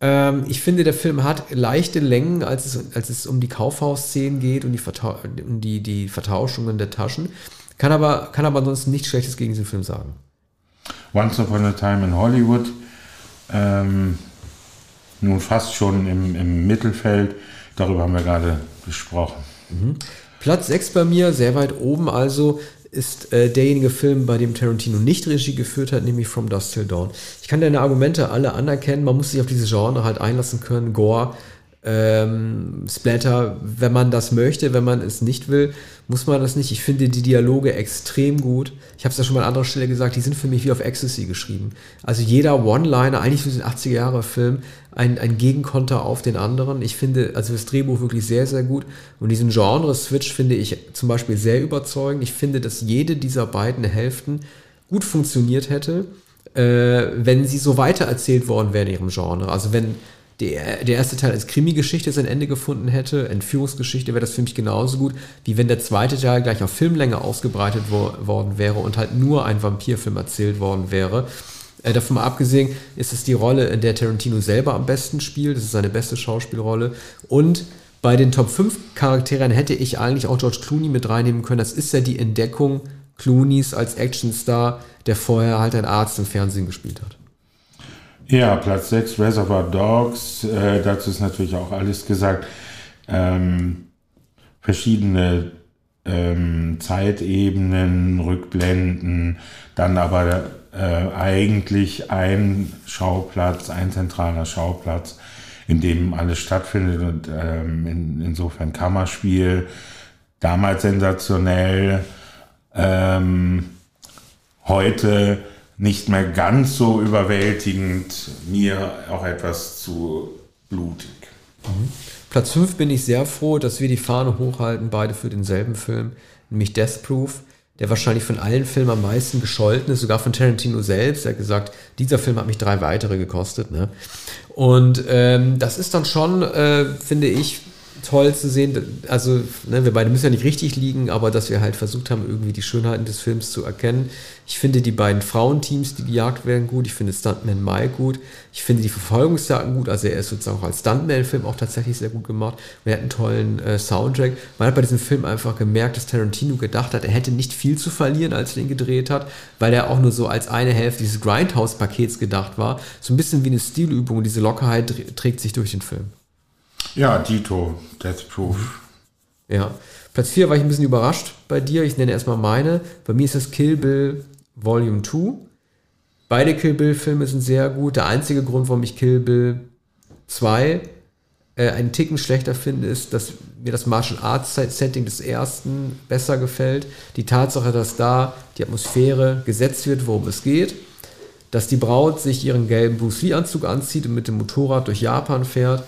Ähm, ich finde, der Film hat leichte Längen, als es, als es um die Kaufhausszenen geht und die, Vertau um die, die Vertauschungen der Taschen. Kann aber, kann aber ansonsten nichts Schlechtes gegen diesen Film sagen. Once Upon a Time in Hollywood, ähm, nun fast schon im, im Mittelfeld Darüber haben wir gerade gesprochen. Mhm. Platz 6 bei mir, sehr weit oben also, ist äh, derjenige Film, bei dem Tarantino nicht Regie geführt hat, nämlich From Dust Till Dawn. Ich kann deine Argumente alle anerkennen, man muss sich auf diese Genre halt einlassen können. Gore, ähm, Splatter, wenn man das möchte, wenn man es nicht will, muss man das nicht. Ich finde die Dialoge extrem gut. Ich habe es ja schon mal an anderer Stelle gesagt, die sind für mich wie auf Ecstasy geschrieben. Also jeder One-Liner, eigentlich für den 80er-Jahre-Film, ein, ein Gegenkonter auf den anderen. Ich finde also das Drehbuch wirklich sehr, sehr gut. Und diesen Genre-Switch finde ich zum Beispiel sehr überzeugend. Ich finde, dass jede dieser beiden Hälften gut funktioniert hätte, äh, wenn sie so weitererzählt worden wäre in ihrem Genre. Also wenn der, der erste Teil als Krimi-Geschichte sein Ende gefunden hätte, Entführungsgeschichte, wäre das für mich genauso gut, wie wenn der zweite Teil gleich auf Filmlänge ausgebreitet wo, worden wäre und halt nur ein Vampirfilm erzählt worden wäre. Äh, davon mal abgesehen ist es die Rolle, in der Tarantino selber am besten spielt. Das ist seine beste Schauspielrolle. Und bei den Top 5 Charakteren hätte ich eigentlich auch George Clooney mit reinnehmen können. Das ist ja die Entdeckung Clooneys als Actionstar, der vorher halt ein Arzt im Fernsehen gespielt hat. Ja, Platz 6, Reservoir Dogs. Äh, dazu ist natürlich auch alles gesagt. Ähm, verschiedene ähm, Zeitebenen, Rückblenden, dann aber äh, eigentlich ein Schauplatz, ein zentraler Schauplatz, in dem alles stattfindet und ähm, in, insofern Kammerspiel, damals sensationell, ähm, heute nicht mehr ganz so überwältigend, mir auch etwas zu blutig. Mhm. Platz 5 bin ich sehr froh, dass wir die Fahne hochhalten, beide für denselben Film, nämlich Death Proof, der wahrscheinlich von allen Filmen am meisten gescholten ist, sogar von Tarantino selbst. Er hat gesagt, dieser Film hat mich drei weitere gekostet. Ne? Und ähm, das ist dann schon, äh, finde ich, toll zu sehen. Also, ne, wir beide müssen ja nicht richtig liegen, aber dass wir halt versucht haben, irgendwie die Schönheiten des Films zu erkennen. Ich finde die beiden Frauenteams, die gejagt werden, gut. Ich finde Stuntman Mike gut. Ich finde die Verfolgungsjagden gut. Also, er ist sozusagen auch als Stuntman-Film auch tatsächlich sehr gut gemacht. Und er hat einen tollen äh, Soundtrack. Man hat bei diesem Film einfach gemerkt, dass Tarantino gedacht hat, er hätte nicht viel zu verlieren, als er ihn gedreht hat, weil er auch nur so als eine Hälfte dieses Grindhouse-Pakets gedacht war. So ein bisschen wie eine Stilübung. Diese Lockerheit trägt sich durch den Film. Ja, Dito, Death Proof. Ja. Platz 4 war ich ein bisschen überrascht bei dir. Ich nenne erstmal meine. Bei mir ist das Kill Bill Volume 2. Beide Kill Bill-Filme sind sehr gut. Der einzige Grund, warum ich Kill Bill 2 äh, einen Ticken schlechter finde, ist, dass mir das Martial Arts Setting des ersten besser gefällt. Die Tatsache, dass da die Atmosphäre gesetzt wird, worum es geht. Dass die Braut sich ihren gelben Bruce Lee-Anzug anzieht und mit dem Motorrad durch Japan fährt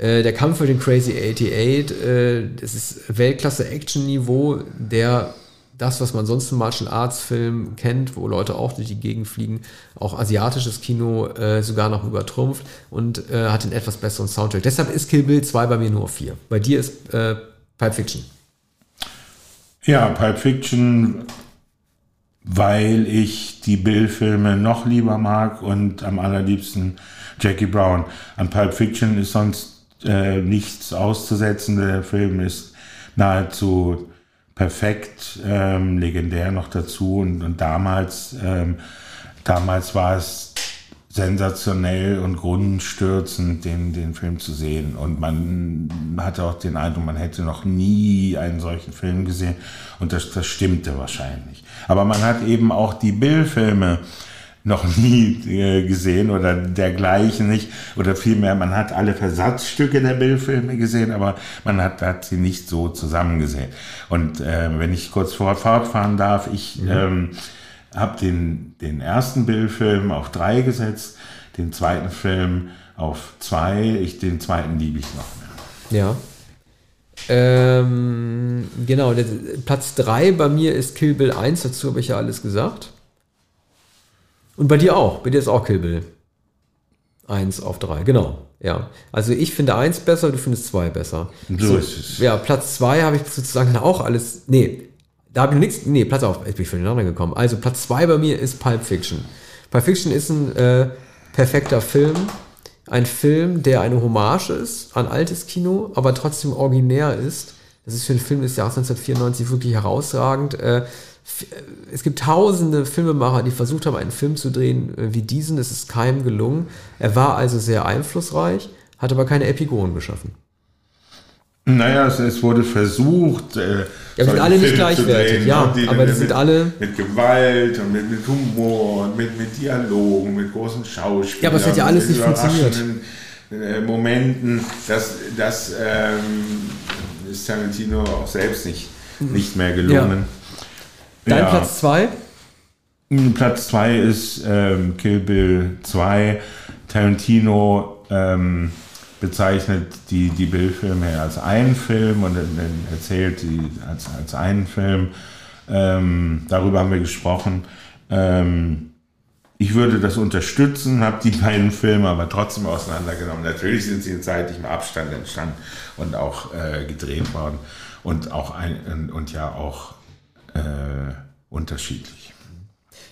äh, der Kampf für den Crazy 88, äh, das ist Weltklasse-Action-Niveau, der das, was man sonst im Martial Arts Film kennt, wo Leute auch durch die Gegend fliegen, auch asiatisches Kino äh, sogar noch übertrumpft und äh, hat einen etwas besseren Soundtrack. Deshalb ist Kill Bill 2 bei mir nur 4. Bei dir ist äh, Pulp Fiction. Ja, Pulp Fiction, weil ich die Bill-Filme noch lieber mag und am allerliebsten Jackie Brown. An Pulp Fiction ist sonst äh, nichts auszusetzen. Der Film ist nahezu perfekt, ähm, legendär noch dazu. Und, und damals, ähm, damals war es sensationell und grundstürzend, den, den Film zu sehen. Und man hatte auch den Eindruck, man hätte noch nie einen solchen Film gesehen. Und das, das stimmte wahrscheinlich. Aber man hat eben auch die Bill-Filme noch nie äh, gesehen oder dergleichen nicht. Oder vielmehr, man hat alle Versatzstücke der Bill-Filme gesehen, aber man hat, hat sie nicht so zusammengesehen. Und äh, wenn ich kurz fortfahren darf, ich... Mhm. Ähm, habe den, den ersten Bill-Film auf drei gesetzt, den zweiten Film auf zwei. Ich, den zweiten liebe ich noch mehr. Ja. Ähm, genau, der, Platz 3 bei mir ist Kill Bill 1, dazu habe ich ja alles gesagt. Und bei dir auch, bei dir ist auch Kill Bill 1 auf 3, genau. Ja, also ich finde 1 besser, du findest 2 besser. So, ist es. Ja, Platz 2 habe ich sozusagen auch alles, nee, da habe ich nichts. Nee, Platz auf. Ich bin durcheinander gekommen. Also Platz 2 bei mir ist Pulp Fiction. Pulp Fiction ist ein äh, perfekter Film. Ein Film, der eine Hommage ist an altes Kino, aber trotzdem originär ist. Das ist für einen Film des Jahres 1994 wirklich herausragend. Äh, es gibt tausende Filmemacher, die versucht haben, einen Film zu drehen äh, wie diesen. Es ist keinem gelungen. Er war also sehr einflussreich, hat aber keine Epigonen geschaffen. Naja, es, es wurde versucht. Äh, ja, wir sind alle nicht gleichwertig, ja, die, aber die sind alle. Mit Gewalt und mit, mit Humor und mit, mit Dialogen, mit großen Schauspielern. Ja, aber es hat ja alles nicht funktioniert. Äh, Momenten, dass das ähm, ist Tarantino auch selbst nicht, mhm. nicht mehr gelungen. Ja. Dein ja. Platz 2? Platz 2 ist ähm, Kill Bill 2. Tarantino. Ähm, bezeichnet die, die Bill-Filme als einen Film und erzählt die als, als einen Film. Ähm, darüber haben wir gesprochen. Ähm, ich würde das unterstützen, habe die beiden Filme aber trotzdem auseinandergenommen. Natürlich sind sie in zeitigem Abstand entstanden und auch äh, gedreht worden und auch ein, und ja auch äh, unterschiedlich.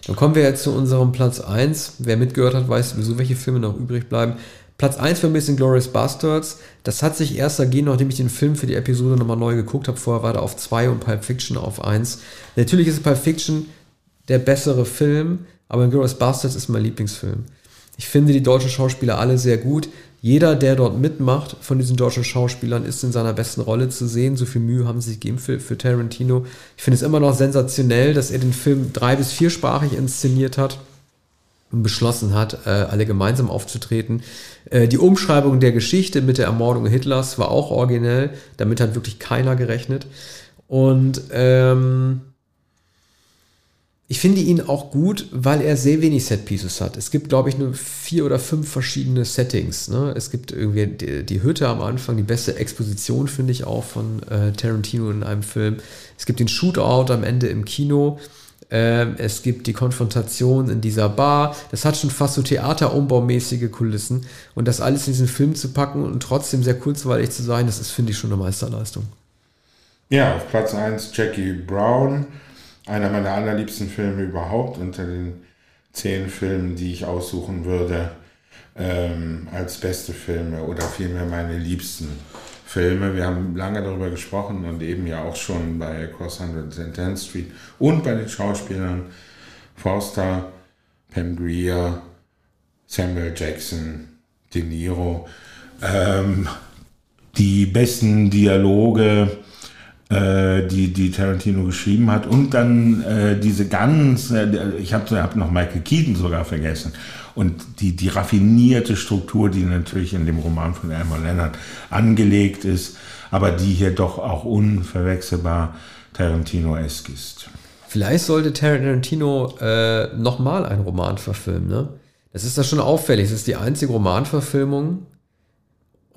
Dann kommen wir jetzt zu unserem Platz 1. Wer mitgehört hat, weiß sowieso, welche Filme noch übrig bleiben. Platz 1 für mich sind Glorious Bastards. Das hat sich erst ergeben, nachdem ich den Film für die Episode nochmal neu geguckt habe. Vorher war er auf 2 und Pulp Fiction auf 1. Natürlich ist Pulp Fiction der bessere Film, aber Glorious Bastards ist mein Lieblingsfilm. Ich finde die deutschen Schauspieler alle sehr gut. Jeder, der dort mitmacht von diesen deutschen Schauspielern, ist in seiner besten Rolle zu sehen. So viel Mühe haben sie sich gegeben für, für Tarantino. Ich finde es immer noch sensationell, dass er den Film drei- bis viersprachig inszeniert hat beschlossen hat, äh, alle gemeinsam aufzutreten. Äh, die Umschreibung der Geschichte mit der Ermordung Hitlers war auch originell. Damit hat wirklich keiner gerechnet. Und ähm, ich finde ihn auch gut, weil er sehr wenig Setpieces hat. Es gibt, glaube ich, nur vier oder fünf verschiedene Settings. Ne? Es gibt irgendwie die, die, Hütte am Anfang, die beste Exposition, finde ich auch von äh, Tarantino in einem Film. Es gibt den Shootout am Ende im Kino. Ähm, es gibt die Konfrontation in dieser Bar. Das hat schon fast so Theaterumbaumäßige Kulissen. Und das alles in diesen Film zu packen und trotzdem sehr kurzweilig zu sein, das ist, finde ich, schon eine Meisterleistung. Ja, auf Platz 1 Jackie Brown. Einer meiner allerliebsten Filme überhaupt unter den zehn Filmen, die ich aussuchen würde ähm, als beste Filme oder vielmehr meine liebsten Filme. Wir haben lange darüber gesprochen und eben ja auch schon bei Cross 110th Street und bei den Schauspielern Forster, Pam Grier, Samuel Jackson, De Niro. Ähm, die besten Dialoge, äh, die, die Tarantino geschrieben hat und dann äh, diese ganz, äh, ich habe hab noch Michael Keaton sogar vergessen und die, die raffinierte Struktur, die natürlich in dem Roman von Elmer Leonard angelegt ist, aber die hier doch auch unverwechselbar Tarantino-esk ist. Vielleicht sollte Tarantino äh, nochmal einen Roman verfilmen, ne? Das ist das schon auffällig. Es ist die einzige Romanverfilmung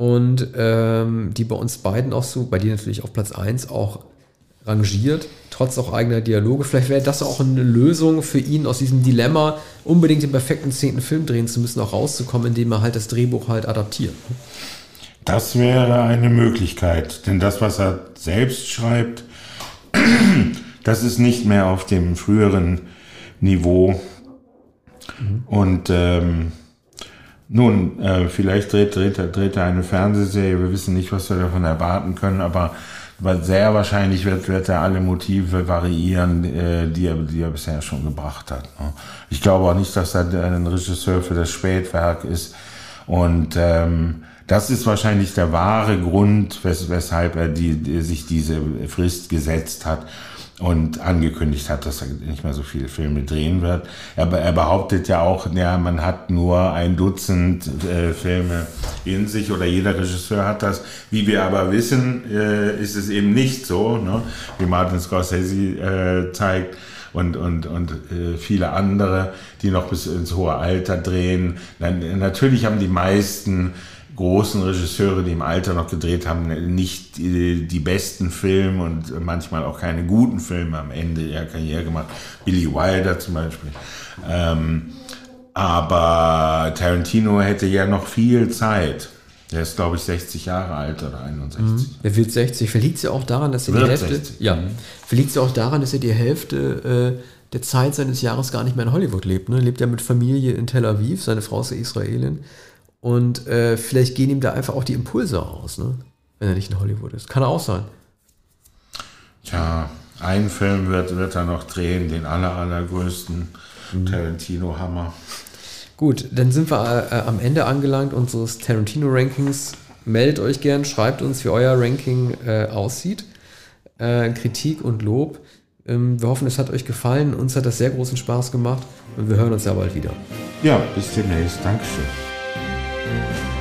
und ähm, die bei uns beiden auch so, bei dir natürlich auf Platz 1 auch rangiert, trotz auch eigener Dialoge. Vielleicht wäre das auch eine Lösung für ihn aus diesem Dilemma, unbedingt den perfekten zehnten Film drehen zu müssen, auch rauszukommen, indem er halt das Drehbuch halt adaptiert. Das wäre eine Möglichkeit, denn das, was er selbst schreibt, das ist nicht mehr auf dem früheren Niveau. Mhm. Und ähm, nun, äh, vielleicht dreht, dreht, dreht er eine Fernsehserie, wir wissen nicht, was wir davon erwarten können, aber sehr wahrscheinlich wird, wird er alle Motive variieren, äh, die, er, die er bisher schon gebracht hat. Ne? Ich glaube auch nicht, dass er ein Regisseur für das Spätwerk ist. Und ähm, das ist wahrscheinlich der wahre Grund, wes weshalb er die, die, sich diese Frist gesetzt hat und angekündigt hat, dass er nicht mehr so viele Filme drehen wird. Er, er behauptet ja auch, ja, man hat nur ein Dutzend äh, Filme in sich oder jeder Regisseur hat das. Wie wir aber wissen, äh, ist es eben nicht so, ne? wie Martin Scorsese äh, zeigt und, und, und äh, viele andere, die noch bis ins hohe Alter drehen. Dann, natürlich haben die meisten großen Regisseure, die im Alter noch gedreht haben, nicht die, die, besten Filme und manchmal auch keine guten Filme am Ende ihrer Karriere gemacht. Billy Wilder zum Beispiel. Ähm, aber Tarantino hätte ja noch viel Zeit. Der ist, glaube ich, 60 Jahre alt oder 61. Mhm. Er wird 60. Verliegt ja auch daran, dass er wird die Hälfte. 60. Ja. Mhm. Verliegt ja auch daran, dass er die Hälfte äh, der Zeit seines Jahres gar nicht mehr in Hollywood lebt. Ne? Lebt ja mit Familie in Tel Aviv. Seine Frau ist ja Israelin. Und äh, vielleicht gehen ihm da einfach auch die Impulse aus, ne? wenn er nicht in Hollywood ist. Kann auch sein. Tja, einen Film wird, wird er noch drehen, den aller, allergrößten mhm. Tarantino-Hammer. Gut, dann sind wir äh, am Ende angelangt unseres Tarantino-Rankings. Meldet euch gern, schreibt uns, wie euer Ranking äh, aussieht. Äh, Kritik und Lob. Ähm, wir hoffen, es hat euch gefallen. Uns hat das sehr großen Spaß gemacht und wir hören uns ja bald wieder. Ja, bis demnächst. Dankeschön. Bye.